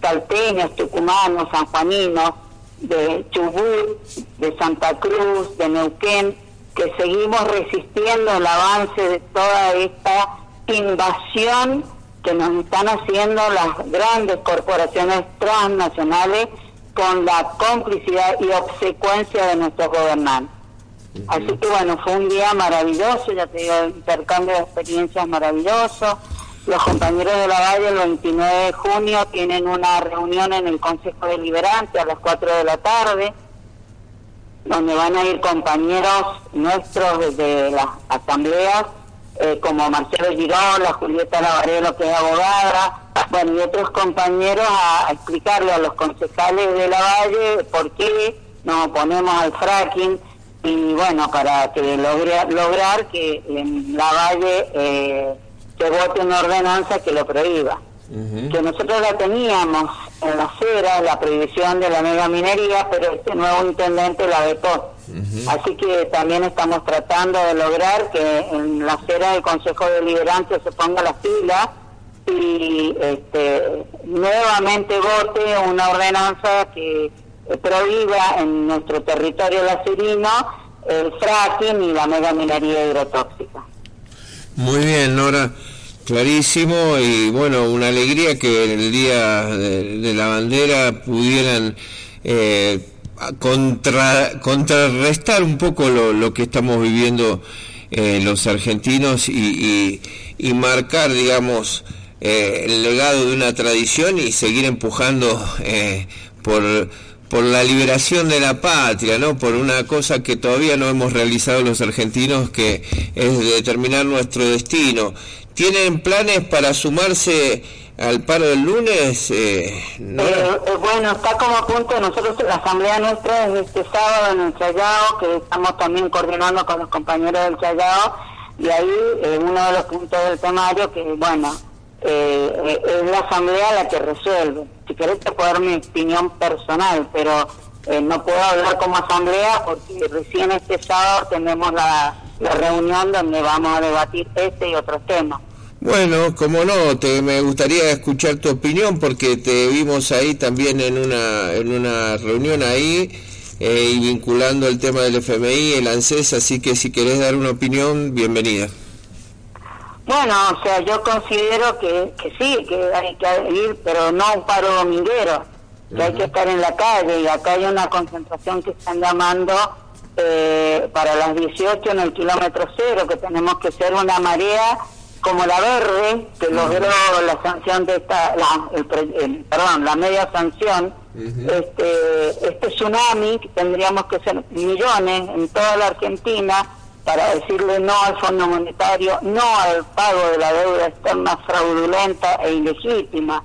salteños, tucumanos, sanjuaninos, de Chubut, de Santa Cruz, de Neuquén, que seguimos resistiendo el avance de toda esta invasión que nos están haciendo las grandes corporaciones transnacionales con la complicidad y obsecuencia de nuestros gobernantes. Así que bueno, fue un día maravilloso, ya te digo, intercambio de experiencias maravilloso. Los compañeros de la Valle el 29 de junio tienen una reunión en el Consejo Deliberante a las 4 de la tarde, donde van a ir compañeros nuestros desde las asambleas, eh, como Marcelo Girola, Julieta Lavarelo, que es abogada, bueno, y otros compañeros a, a explicarle a los concejales de la Valle por qué nos oponemos al fracking y bueno, para que logre, lograr que en la Valle eh, se vote una ordenanza que lo prohíba. Que nosotros la teníamos en la acera, la prohibición de la mega minería, pero este nuevo intendente la vetó. Así que también estamos tratando de lograr que en la acera del Consejo Deliberante se ponga las pilas y este, nuevamente vote una ordenanza que prohíba en nuestro territorio lacerino el fracking y la mega minería hidrotóxica. Muy bien, Nora, clarísimo y bueno, una alegría que en el día de, la bandera pudieran eh, contra, contrarrestar un poco lo, que estamos viviendo eh, los argentinos y, y, marcar, digamos, eh, el legado de una tradición y seguir empujando por por la liberación de la patria, ¿no? Por una cosa que todavía no hemos realizado los argentinos, que es determinar nuestro destino. ¿Tienen planes para sumarse al paro del lunes? Eh, eh, eh, bueno, está como punto, nosotros la asamblea nuestra es este sábado en el Chayao, que estamos también coordinando con los compañeros del Chayao, y ahí uno de los puntos del temario que, bueno, es la asamblea la que resuelve si querés te puedo dar mi opinión personal, pero no puedo hablar como asamblea porque recién este sábado tenemos la, reunión donde vamos a debatir este y otros temas. Bueno, como no, te, me gustaría escuchar tu opinión porque te vimos ahí también en una, en una reunión ahí eh, y vinculando el tema del FMI, el ANSES, así que si querés dar una opinión, bienvenida. Bueno, o sea, yo considero que, que sí, que hay que ir, pero no un paro dominguero, que hay que estar en la calle y acá hay una concentración que están llamando eh, para las 18 en el kilómetro cero, que tenemos que ser una marea como la verde, que logró la sanción de esta, la, el, perdón, la media sanción, este, este tsunami, que tendríamos que ser millones en toda la Argentina, para decirle no al Fondo Monetario, no al pago de la deuda externa fraudulenta e ilegítima.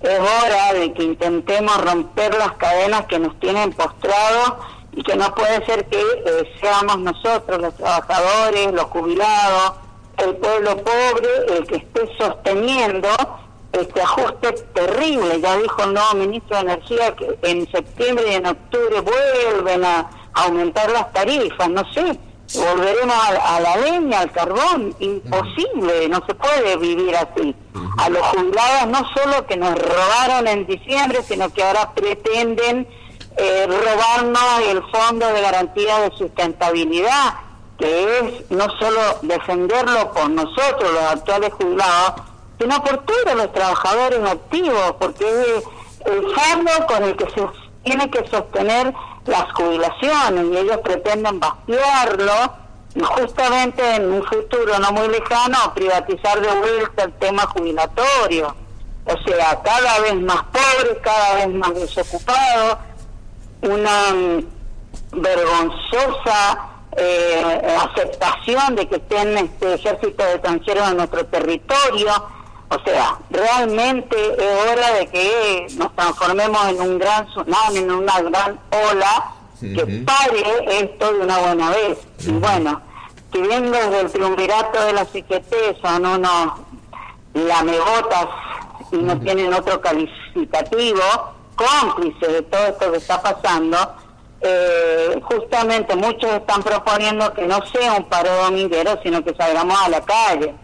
Es hora de que intentemos romper las cadenas que nos tienen postrados y que no puede ser que eh, seamos nosotros, los trabajadores, los jubilados, el pueblo pobre, el que esté sosteniendo este ajuste terrible. Ya dijo el nuevo ministro de Energía que en septiembre y en octubre vuelven a aumentar las tarifas, no sé volveremos a, la leña, al carbón, imposible, no se puede vivir así. A los jubilados no solo que nos robaron en diciembre, sino que ahora pretenden eh, robarnos el fondo de garantía de sustentabilidad, que es no solo defenderlo por nosotros, los actuales jubilados, sino por todos los trabajadores activos, porque es el fondo con el que se tiene que sostener las jubilaciones y ellos pretenden vaciarlo y justamente en un futuro no muy lejano privatizar de vuelta el tema jubilatorio. O sea, cada vez más pobres, cada vez más desocupados, una vergonzosa eh, aceptación de que estén este ejército extranjeros en nuestro territorio. O sea, realmente es hora de que nos transformemos en un gran tsunami, en una gran ola que pare esto de una buena vez. Y bueno, si bien desde el triunvirato de la CGT son unos lamebotas y no tienen otro calificativo, cómplices de todo esto que está pasando, eh, justamente muchos están proponiendo que no sea un paro dominguero, sino que salgamos a la calle.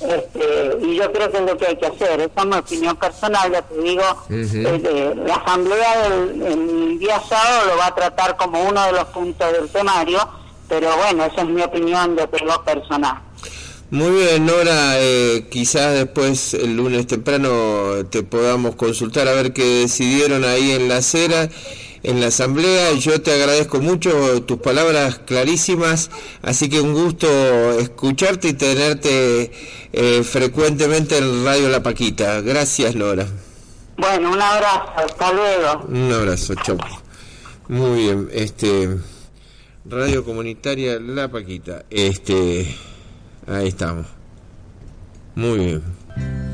Este, y yo creo que es lo que hay que hacer. Esa es mi opinión personal, ya te digo. Eh, la asamblea del día sábado lo va a tratar como uno de los puntos del temario, pero bueno, esa es mi opinión de lo personal. Muy bien, Nora, eh, quizás después el lunes temprano te podamos consultar a ver qué decidieron ahí en la acera en la asamblea. Yo te agradezco mucho tus palabras clarísimas, así que un gusto escucharte y tenerte eh, frecuentemente en Radio La Paquita. Gracias, Nora. Bueno, un abrazo, hasta luego. Un abrazo, chau. Muy bien, este Radio Comunitaria La Paquita. Este ahí estamos. Muy bien.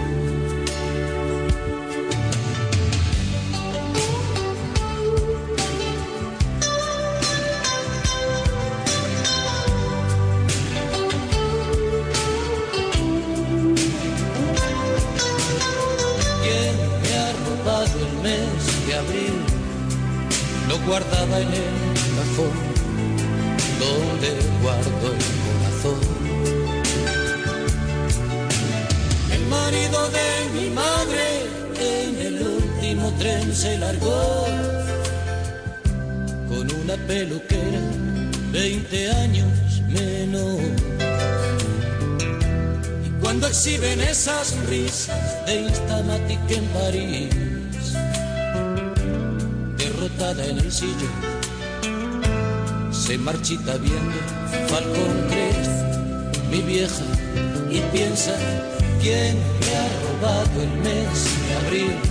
Se largó con una peluquera 20 años menos. Y cuando exhiben esas risas de Instamatic en París, derrotada en el sillón, se marchita viendo Falcon Crest, mi vieja, y piensa quién me ha robado el mes de abril.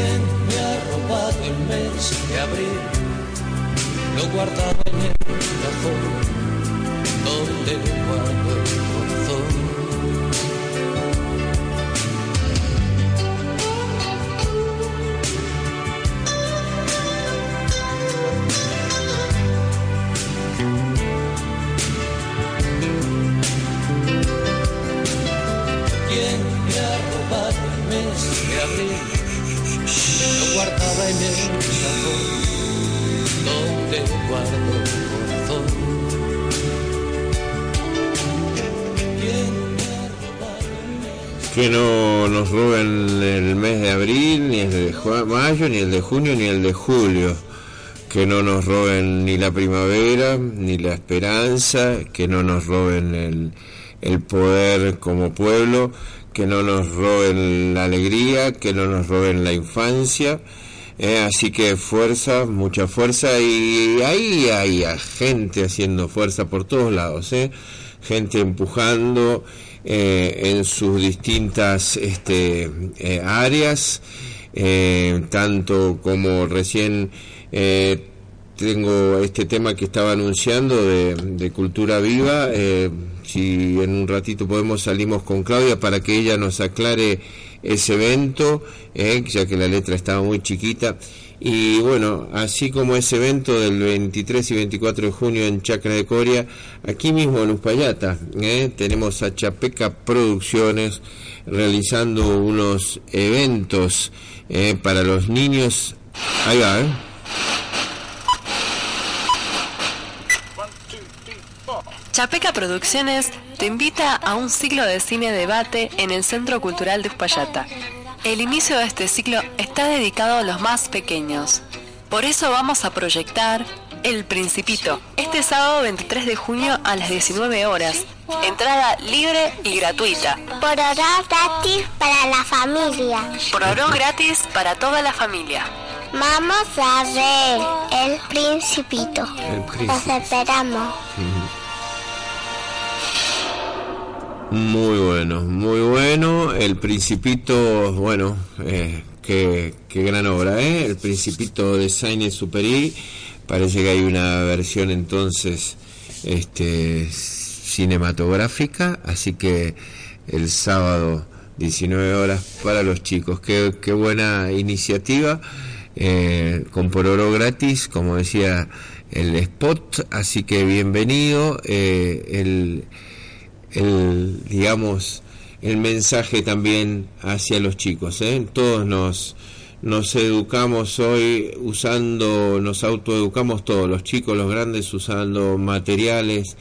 ¿Quién me ha robado el mes de abril? Lo guardaba en el cajón donde guardo el corazón. Que no nos roben el mes de abril, ni el de mayo, ni el de junio, ni el de julio. Que no nos roben ni la primavera, ni la esperanza, que no nos roben el, el poder como pueblo, que no nos roben la alegría, que no nos roben la infancia. Eh, así que fuerza, mucha fuerza y ahí hay gente haciendo fuerza por todos lados, ¿eh? gente empujando eh, en sus distintas este, eh, áreas, eh, tanto como recién eh, tengo este tema que estaba anunciando de, de cultura viva. si en un ratito podemos salimos con Claudia para que ella nos aclare ese evento, ya que la letra estaba muy chiquita. Y bueno, así como ese evento del 23 y 24 de junio en Chacra de Coria, aquí mismo en Uspallata, eh, tenemos a Chapeca Producciones realizando unos eventos eh, para los niños. Ahí va, ¿eh? Chapeca Producciones te invita a un ciclo de cine debate en el Centro Cultural de Uspallata. El inicio de este ciclo está dedicado a los más pequeños. Por eso vamos a proyectar El Principito, este sábado 23 de junio a las 19 horas. Entrada libre y gratuita. Por hora gratis para la familia. Por oro gratis para toda la familia. Vamos a ver el principito. El Los esperamos. Muy bueno, muy bueno. El Principito, bueno, eh, qué, gran obra, ¿eh? El Principito de Sainz Superi. Parece que hay una versión entonces este, cinematográfica, así que el sábado 19 horas para los chicos. Qué, qué buena iniciativa, eh, con por oro gratis, como decía el spot, así que bienvenido. eh, el el digamos el mensaje también hacia los chicos ¿eh? todos nos nos educamos hoy usando nos autoeducamos todos los chicos los grandes usando materiales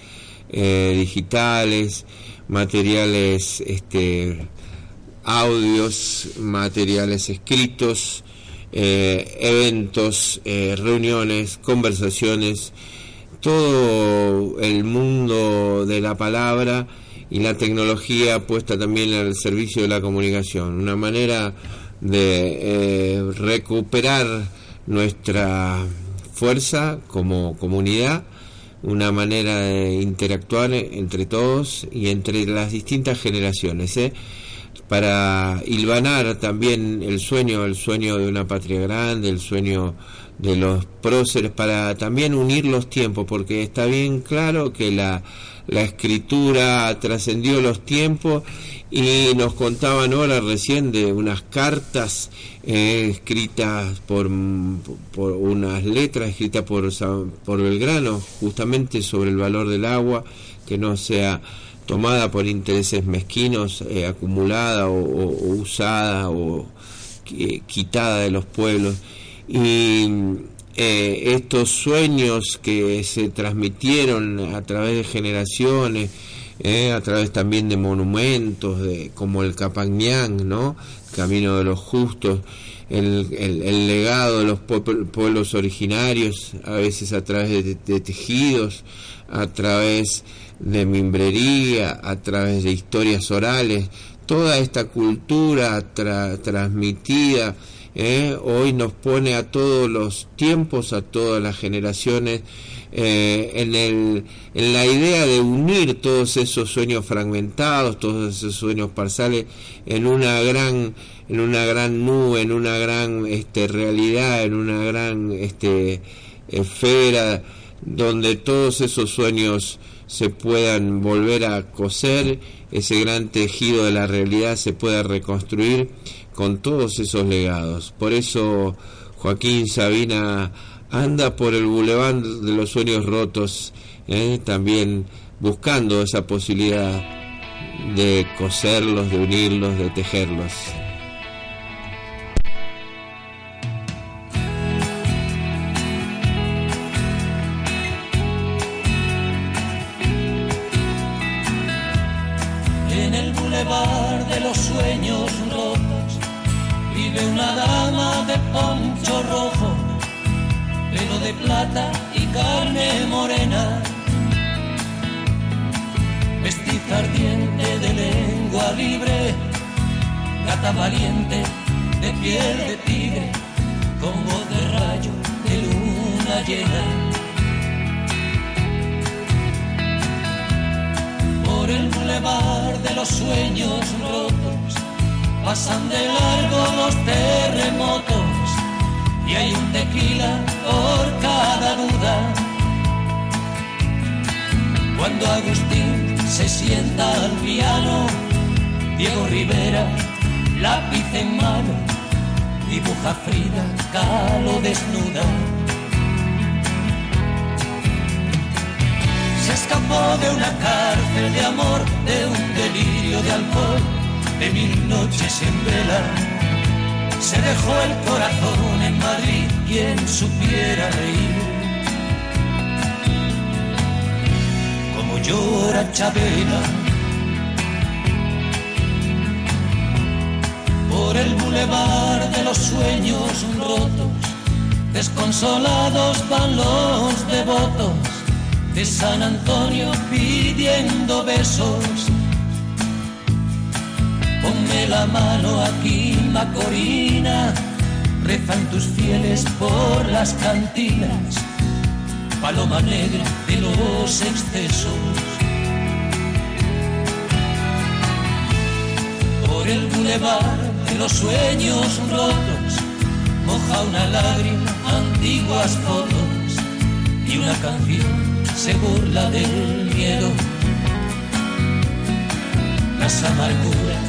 eh, digitales materiales este audios materiales escritos eh, eventos reuniones conversaciones todo el mundo de la palabra y la tecnología puesta también al servicio de la comunicación. Una manera de eh, recuperar nuestra fuerza como comunidad, una manera de interactuar entre todos y entre las distintas generaciones. ¿eh? para hilvanar también el sueño, el sueño de una patria grande, el sueño de los próceres, para también unir los tiempos, porque está bien claro que la, la escritura trascendió los tiempos y nos contaban ahora recién de unas cartas eh, escritas por, por unas letras escritas por, por Belgrano, justamente sobre el valor del agua, que no sea tomada por intereses mezquinos, eh, acumulada o, usada o qui- quitada de los pueblos. Y eh, estos sueños que se transmitieron a través de generaciones, eh, a través también de monumentos, de, como el Capañán, ¿no? Camino de los Justos, el, el- legado de los puebl- pueblos originarios, a veces a través de, tejidos, a través de mimbrería, a través de historias orales, toda esta cultura tra- transmitida eh, hoy nos pone a todos los tiempos, a todas las generaciones, eh, en, el, en la idea de unir todos esos sueños fragmentados, todos esos sueños parciales, en una gran, en una gran nube, en una gran este, realidad, en una gran este, esfera, donde todos esos sueños se puedan volver a coser, ese gran tejido de la realidad se pueda reconstruir con todos esos legados. Por eso Joaquín Sabina anda por el boulevard de los sueños rotos, ¿eh? también buscando esa posibilidad de coserlos, de unirlos, de tejerlos. De plata y carne morena, vestiza ardiente de lengua libre, gata valiente de piel de tigre, con voz de rayo de luna llena. por el bulevar de los sueños rotos. Pasan de largo los terremotos y hay un tequila por cada duda. Cuando Agustín se sienta al piano, Diego Rivera lápiz en mano, dibuja Frida Kahlo desnuda. Se escapó de una cárcel de amor, de un delirio de alcohol, de mil noches en vela. Se dejó el corazón en Madrid, quien supiera reír. Como llora Chabela por el bulevar de los sueños rotos, desconsolados van los devotos de San Antonio pidiendo besos. Ponme la mano aquí, Macorina, rezan tus fieles por las cantinas, paloma negra de los excesos. Por el bulevar de los sueños rotos, moja una lágrima, antiguas fotos y una canción se burla del miedo. Las amarguras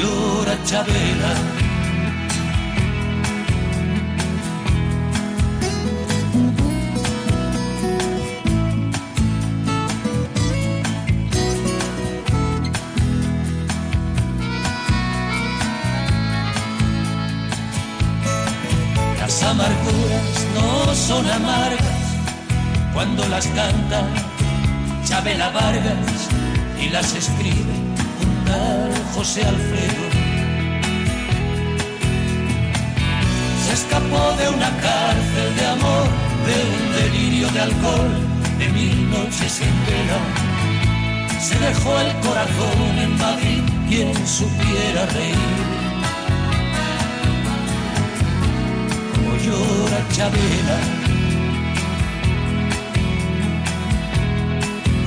Llora Chabela. Las amarguras no son amargas cuando las canta Chabela Vargas y las escribe un José Alfredo. Se escapó de una cárcel de amor, de un delirio de alcohol, de mil noches en vela. Se dejó el corazón en Madrid, quien supiera reír. Como llora Chabela.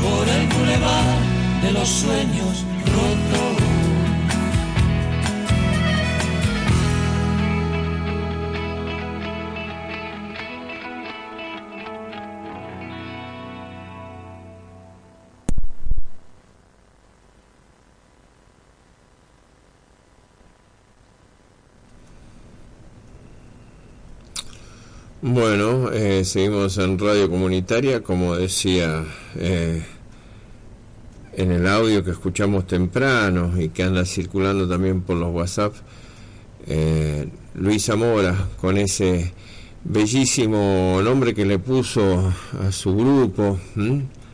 por el bulevar de los sueños rotos. Bueno, eh, seguimos en radio comunitaria, como decía eh, en el audio que escuchamos temprano y que anda circulando también por los WhatsApp, eh, Luis Zamora, con ese bellísimo nombre que le puso a su grupo.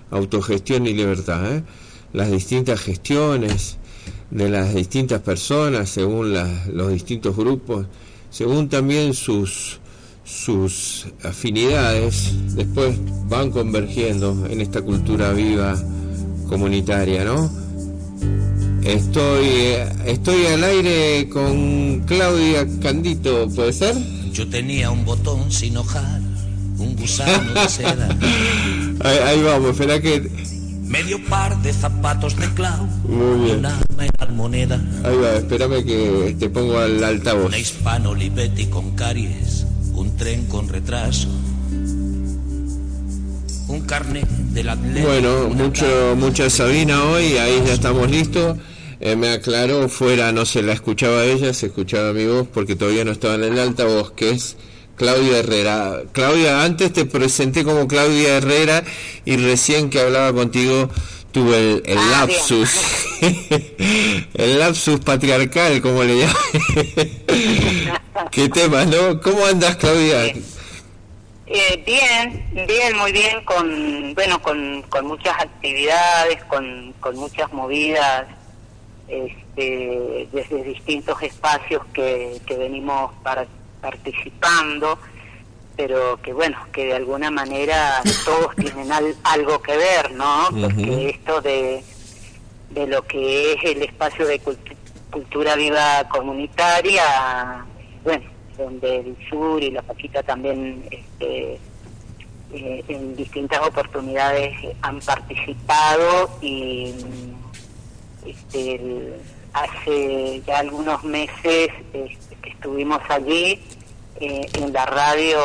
Autogestión y Libertad, ¿eh? las distintas gestiones de las distintas personas según los distintos grupos, según también sus sus afinidades después van convergiendo en esta cultura viva comunitaria, ¿no? Estoy eh, estoy al aire con Claudia Candito, ¿puede ser? Yo tenía un botón sin hojar, un gusano de seda, Ahí, ahí vamos, espera que medio par de zapatos de clau, muy bien. una almoneda, Ahí va, espérame que te pongo al altavoz. una hispano con caries, un tren con retraso, un carnet del atleta. Bueno, mucho mucha Sabina hoy, ahí ya estamos listos. Eh, me aclaró, fuera no se la escuchaba ella, se escuchaba mi voz porque todavía no estaba en el altavoz, que es Claudia Herrera. Claudia, antes te presenté como Claudia Herrera y recién que hablaba contigo tuve el, el Ah, lapsus, el lapsus patriarcal, como le llaman. ¿Qué tema, no? ¿Cómo andas, Claudia? Eh, bien, bien, muy bien, con bueno, con, con muchas actividades, con, con muchas movidas, este, desde distintos espacios que, que venimos para, participando, pero que bueno, que de alguna manera todos tienen al- algo que ver, ¿no? Porque esto de, de lo que es el espacio de cultu- cultura viva comunitaria bueno, donde el sur y la Paquita también este, eh, en distintas oportunidades han participado y este, hace ya algunos meses este, estuvimos allí eh, en la radio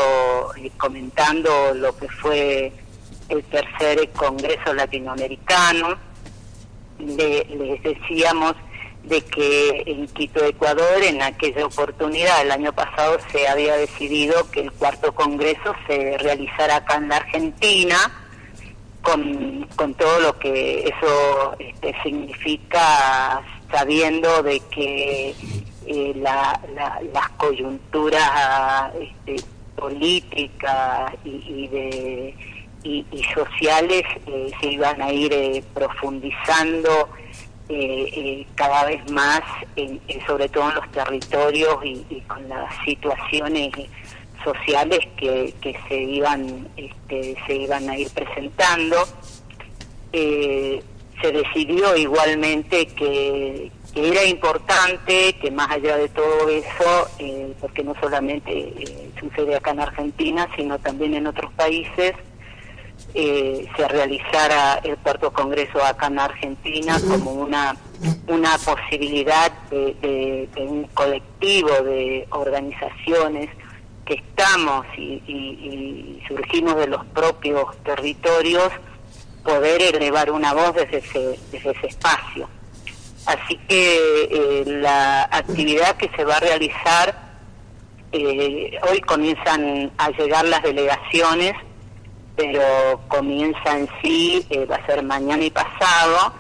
eh, comentando lo que fue el tercer Congreso Latinoamericano. Le- les decíamos de que en Quito, Ecuador, en aquella oportunidad, el año pasado, se había decidido que el cuarto Congreso se realizara acá en la Argentina, con, con todo lo que eso este, significa, sabiendo de que eh, la, la- las coyunturas este, políticas y, y de y, sociales eh, se iban a ir eh, profundizando eh, eh, cada vez más, en- sobre todo en los territorios y, con las situaciones sociales que, se iban este, se iban a ir presentando. Eh, se decidió igualmente que, era importante que más allá de todo eso, eh, porque no solamente sucede acá en Argentina, sino también en otros países, eh, se realizara el cuarto congreso acá en Argentina como una una posibilidad de, de- de un colectivo de organizaciones que estamos y, y- y surgimos de los propios territorios poder elevar una voz desde ese, desde ese espacio. Así que eh, la actividad que se va a realizar, eh, hoy comienzan a llegar las delegaciones, pero comienza en sí, eh, va a ser mañana y pasado,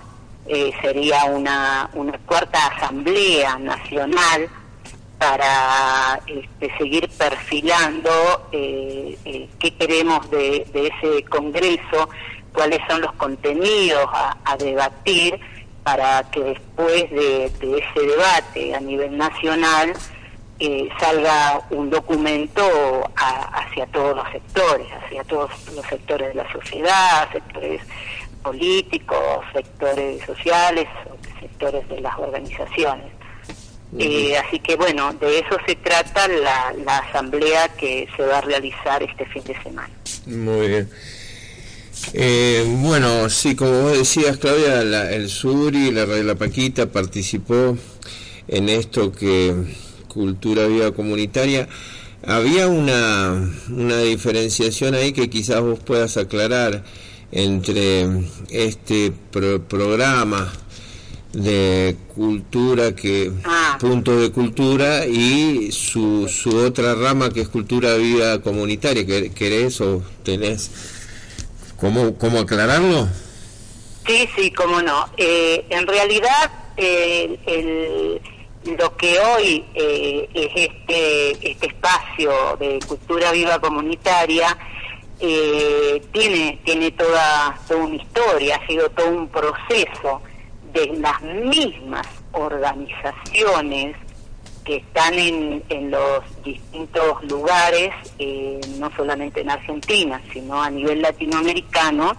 eh, sería una, una cuarta asamblea nacional para este, seguir perfilando eh, eh, qué queremos de, ese Congreso, cuáles son los contenidos a, debatir para que después de, de ese debate a nivel nacional eh, salga un documento a- hacia todos los sectores, hacia todos los sectores de la sociedad, sectores políticos, sectores sociales, sectores de las organizaciones. Eh, así que bueno, de eso se trata la, la asamblea que se va a realizar este fin de semana. Muy bien. Eh, bueno, sí, como vos decías, Claudia, la- el Suri, la Radio La Paquita participó en esto que Cultura Viva Comunitaria. Había una, una diferenciación ahí que quizás vos puedas aclarar entre este pro- programa de cultura que punto de cultura y su, su otra rama que es cultura viva comunitaria ¿Quer- querés o tenés cómo cómo aclararlo Sí, sí, cómo no. Eh, en realidad, eh, el- lo que hoy eh, es este, este espacio de cultura viva comunitaria eh, tiene, tiene toda, toda una historia, ha sido todo un proceso de las mismas organizaciones que están en, en los distintos lugares, eh, no solamente en Argentina, sino a nivel latinoamericano,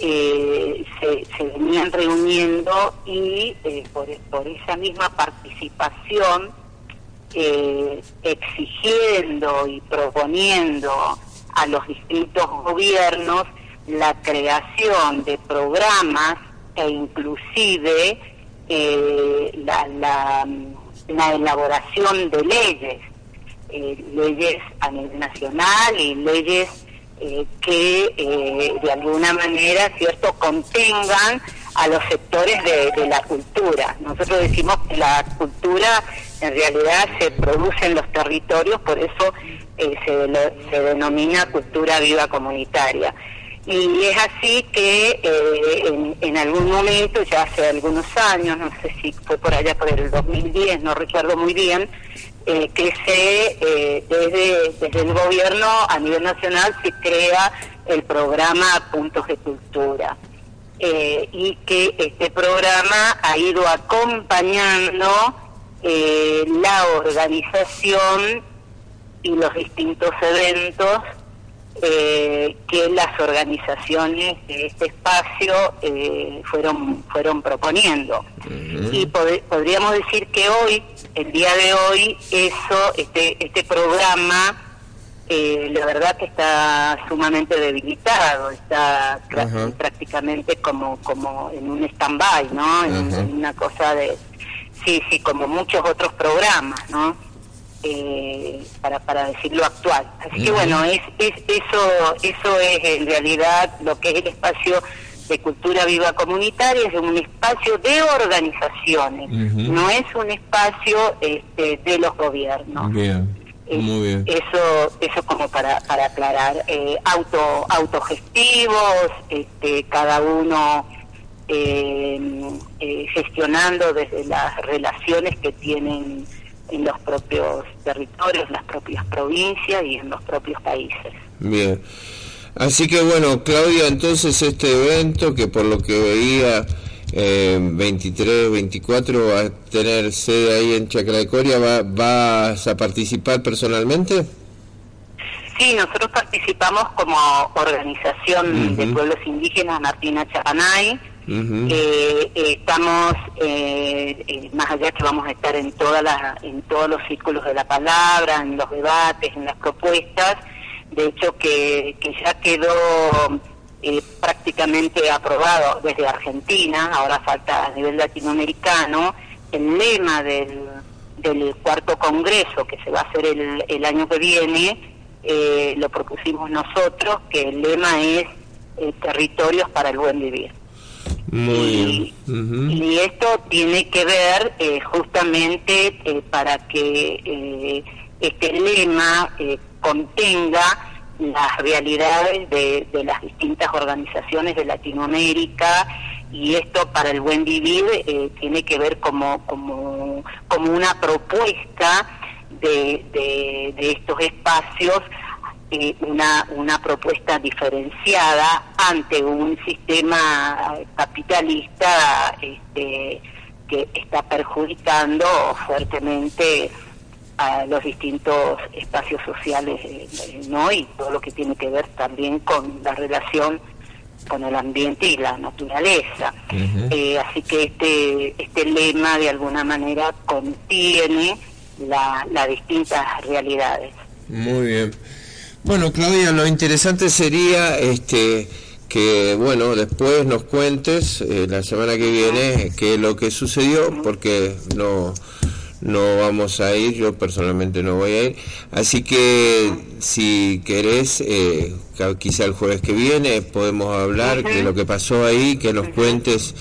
eh, se, venían reuniendo y eh, por, por esa misma participación, eh, exigiendo y proponiendo a los distintos gobiernos la creación de programas e inclusive eh, la, la, la elaboración de leyes, eh, leyes a nivel nacional y leyes eh, que eh, de alguna manera, cierto, contengan a los sectores de, la cultura. Nosotros decimos que la cultura en realidad se produce en los territorios, por eso eh, se, se denomina cultura viva comunitaria. Y es así que en algún momento, ya hace algunos años, no sé si fue por allá por el 2010, no recuerdo muy bien, eh, que se, eh, desde, desde el gobierno a nivel nacional se crea el programa Puntos de Cultura. Eh, y que este programa ha ido acompañando eh, la organización y los distintos eventos eh, que las organizaciones de este espacio eh, fueron fueron proponiendo y pod- podríamos decir que hoy el día de hoy eso, este, este programa, eh, la verdad que está sumamente debilitado, está Ajá. prácticamente como, como en un stand-by, ¿no? En, una cosa de, sí, sí, como muchos otros programas, ¿no? Eh, para, para decirlo actual. Así que bueno, es, es, eso, eso es en realidad lo que es el espacio de cultura viva comunitaria, es un espacio de organizaciones, no es un espacio este, de los gobiernos. Bien, Eh, muy bien. Eso, eso como para, para aclarar. Eh, auto, autogestivos, este, cada uno eh, eh, gestionando desde las relaciones que tienen en los propios territorios, las propias provincias y en los propios países. Bien. Así que bueno, Claudia, entonces este evento que por lo que veía eh, 23, 24 va a tener sede ahí en Chaclacoria, ¿va, ¿vas a participar personalmente? Sí, nosotros participamos como organización de pueblos indígenas Martina Chapanay. Eh, eh, estamos, eh, eh, más allá que vamos a estar en, todas las, en todos los círculos de la palabra, en los debates, en las propuestas, de hecho que, que ya quedó eh, prácticamente aprobado desde Argentina, ahora falta a nivel latinoamericano, el lema del, del cuarto congreso que se va a hacer el, el año que viene, eh, lo propusimos nosotros, que el lema es eh, territorios para el buen vivir. Muy bien. Ujú. Y esto tiene que ver eh, justamente eh, para que eh, este lema contenga las realidades de, las distintas organizaciones de Latinoamérica y esto para el buen vivir eh, tiene que ver como, como, como una propuesta de, de, estos espacios eh, una, una propuesta diferenciada ante un sistema capitalista este, que está perjudicando fuertemente a los distintos espacios sociales eh, eh, no y todo lo que tiene que ver también con la relación con el ambiente y la naturaleza. Eh, así que este este lema de alguna manera contiene la- las distintas realidades Muy bien. Bueno, Claudia, lo interesante sería este que, bueno, después nos cuentes eh, la semana que viene qué es lo que sucedió, porque no no vamos a ir, yo personalmente no voy a ir. Así que si querés, eh, quizá el jueves que viene podemos hablar de lo que pasó ahí, que nos cuentes,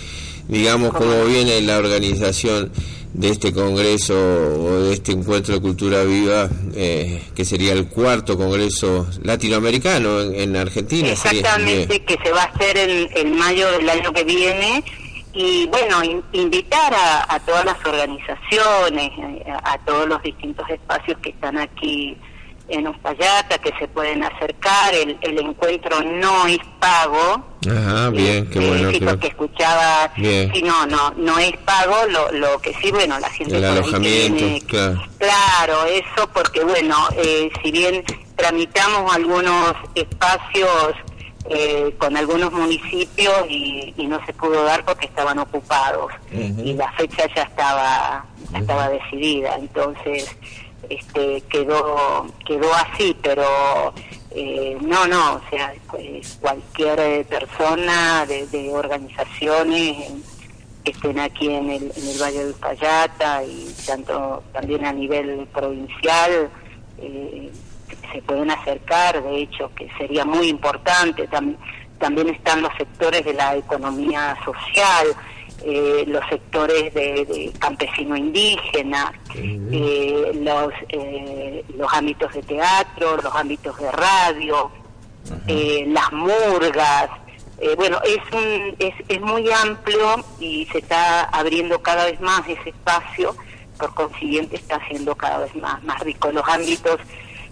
digamos, cómo viene la organización de este congreso o de este encuentro de cultura viva, eh, que sería el cuarto congreso latinoamericano en, en Argentina. sería- Exactamente, que se va a hacer en, en mayo del año que viene. Y bueno, in- invitar a, a todas las organizaciones, eh, a, a todos los distintos espacios que están aquí en Uspallata, que se pueden acercar. El, el encuentro no es pago. Ajá, bien, qué Eh, bueno. que- escuchaba, Bien. sí, no, no, no es pago, lo, lo que sí, bueno, la gente El alojamiento, viene- claro. Claro, eso porque, bueno, eh, si bien tramitamos algunos espacios eh, con algunos municipios y, y no se pudo dar porque estaban ocupados. Y la fecha ya estaba ya estaba decidida, entonces este quedó quedó así, pero eh, no, no, o sea, pues, cualquier eh, persona de, de organizaciones que estén aquí en el, en el Valle de Uspallata y tanto también a nivel provincial eh, se pueden acercar, de hecho, que sería muy importante. Tam- también están los sectores de la economía social, eh, los sectores de, de campesino indígena, eh, los, eh, los ámbitos de teatro, los ámbitos de radio, las murgas. Bueno, es, un, es, es muy amplio y se está abriendo cada vez más ese espacio, por consiguiente está siendo cada vez más, más rico. Los ámbitos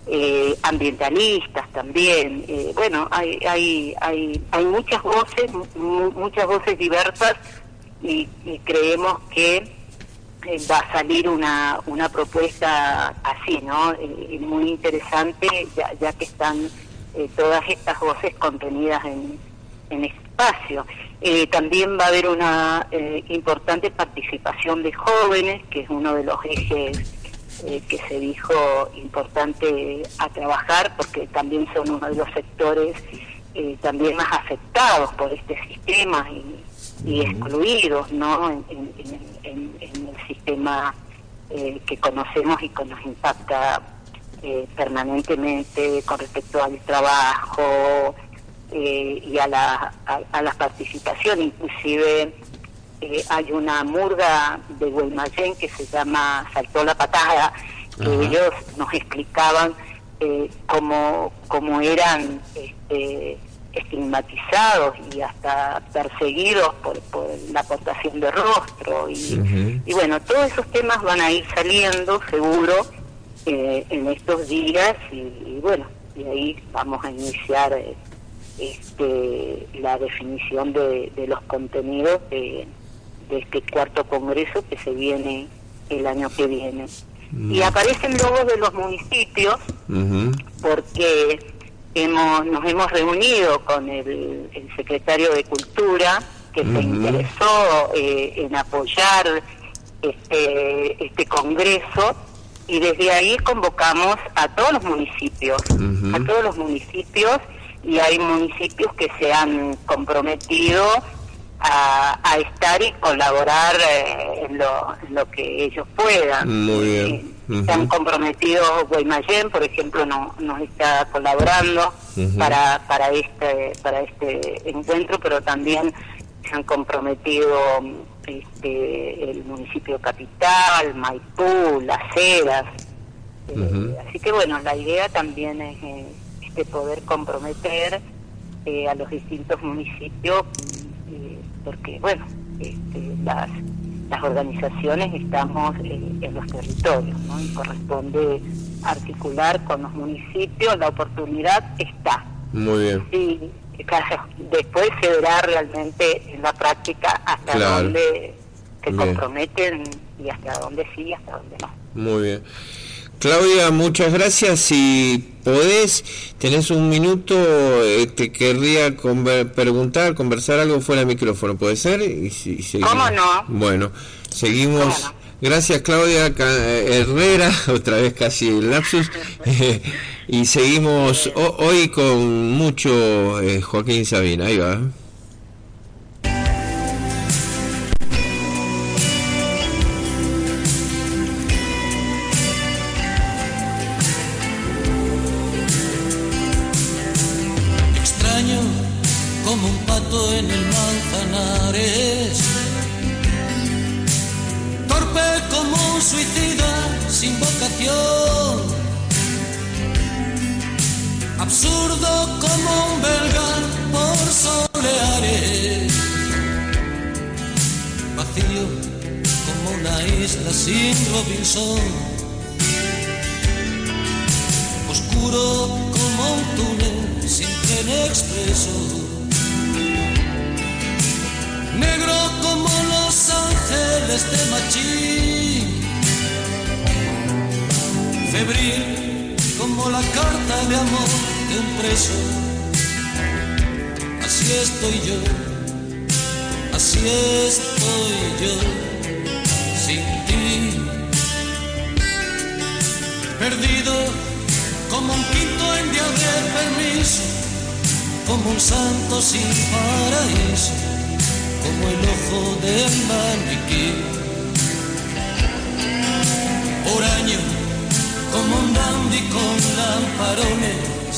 eh, ambientalistas también. Eh, bueno, hay, hay, hay, hay muchas voces, mu- muchas voces diversas y, creemos que eh, va a salir una, una propuesta así, ¿no? Eh, muy interesante, ya, que están eh, todas estas voces contenidas en, en espacio. Eh, también va a haber una importante participación de jóvenes, que es uno de los ejes eh, que se dijo importante a trabajar, porque también son uno de los sectores eh, también más afectados por este sistema y, y excluidos ¿no? en, en- en- en el sistema eh, que conocemos y que nos impacta eh, permanentemente con respecto al trabajo y a la, a, a la participación. Inclusive eh, hay una murga de Guaymallén que se llama Saltó la Patada, que Ajá. ellos nos explicaban eh, cómo, cómo eran este, estigmatizados y hasta perseguidos por, por la aportación de rostro. Y, y bueno, todos esos temas van a ir saliendo seguro eh, en estos días y, y bueno, y ahí vamos a iniciar eh, este, la definición de, de los contenidos de, de este cuarto congreso que se viene el año que viene. Y aparecen logos de los municipios porque hemos nos hemos reunido con el, el secretario de Cultura que se interesó eh, en apoyar este, este congreso y desde ahí convocamos a todos los municipios, a todos los municipios y hay municipios que se han comprometido a, a estar y colaborar eh, en, lo, en lo que ellos puedan. Muy bien. Se han Ujú. comprometido Guaymallén, por ejemplo, no, nos está colaborando para para este para este encuentro, pero también se han comprometido este, el municipio capital, Maipú, Las Heras. Eh, Así que bueno, la idea también es eh, este poder comprometer eh, a los distintos municipios, porque bueno, este, las las organizaciones estamos eh, en los territorios, ¿no? Y corresponde articular con los municipios, la oportunidad está. Muy bien. Y claro, después se verá realmente en la práctica hasta Claro. dónde se Bien. comprometen y hasta dónde sí y hasta dónde no. Muy bien. Claudia, muchas gracias. Si podés, tenés un minuto, eh, te querría conver- preguntar, conversar algo fuera del micrófono, ¿puede ser? Y, y. ¿Cómo no? Bueno, seguimos. Gracias Claudia eh, Herrera, otra vez casi el lapsus. y seguimos ho- hoy con mucho eh, Joaquín Sabina. Ahí va. Sin vocación, absurdo como un belga por soleares, vacío como una isla sin Robinson. Oscuro como un túnel sin tren expreso, negro como los ángeles de Machín, febril como la carta de amor de un preso. Así estoy yo, así estoy yo, sin ti, perdido como un quinto en día de permiso, como un santo sin paraíso, como el ojo del maniquí. Huraño, como un dandy con lamparones,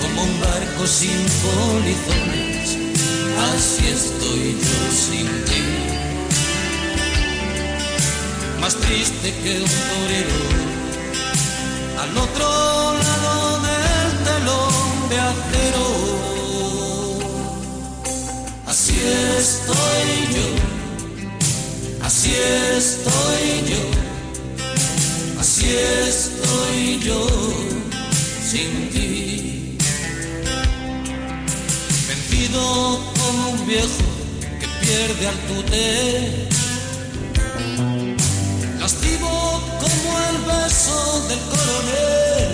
como un barco sin polizones, así estoy yo sin ti. Más triste que un torero al otro lado del telón de acero. Así estoy yo, así estoy yo, Así estoy yo sin ti. Vencido como un viejo que pierde al tutel. Castigo como el beso del coronel.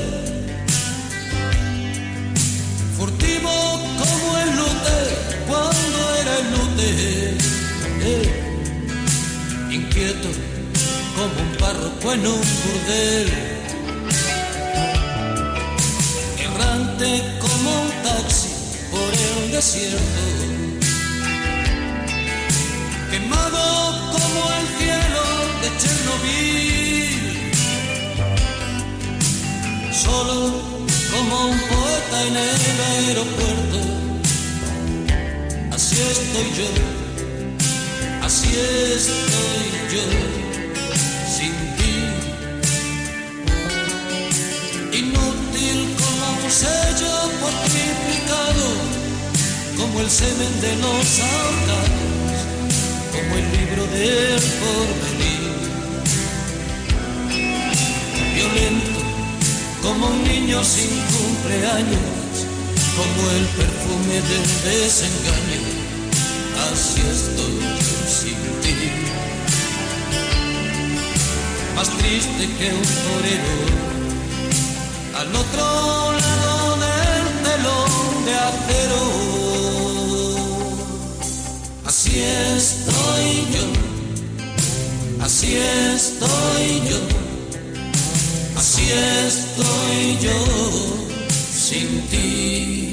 Furtivo como el lute cuando era el lute. Inquieto un párroco en un burdel, errante como un taxi por el desierto, quemado como el cielo de Chernobyl, solo como un poeta en el aeropuerto, así estoy yo, así estoy yo, sello por triplicado, como el semen de los ahorcados, como el libro del porvenir. Violento como un niño sin cumpleaños, como el perfume del desengaño, así estoy sin ti. Más triste que un torero, al otro estoy yo, así estoy yo. Así estoy yo sin ti.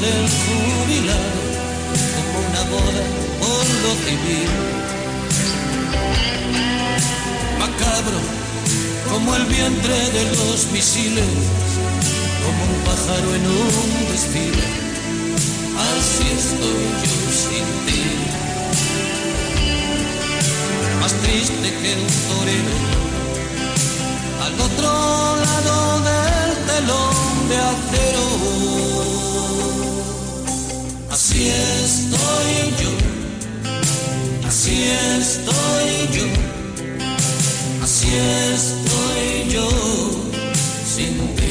Del jubilado, como una boda por lo civil. Macabro como el vientre de los misiles, como un pájaro en un desfile. Así estoy yo sin ti, más triste que un torero al otro lado del telón de acero. Así estoy yo, así estoy yo, así estoy yo, sin ti.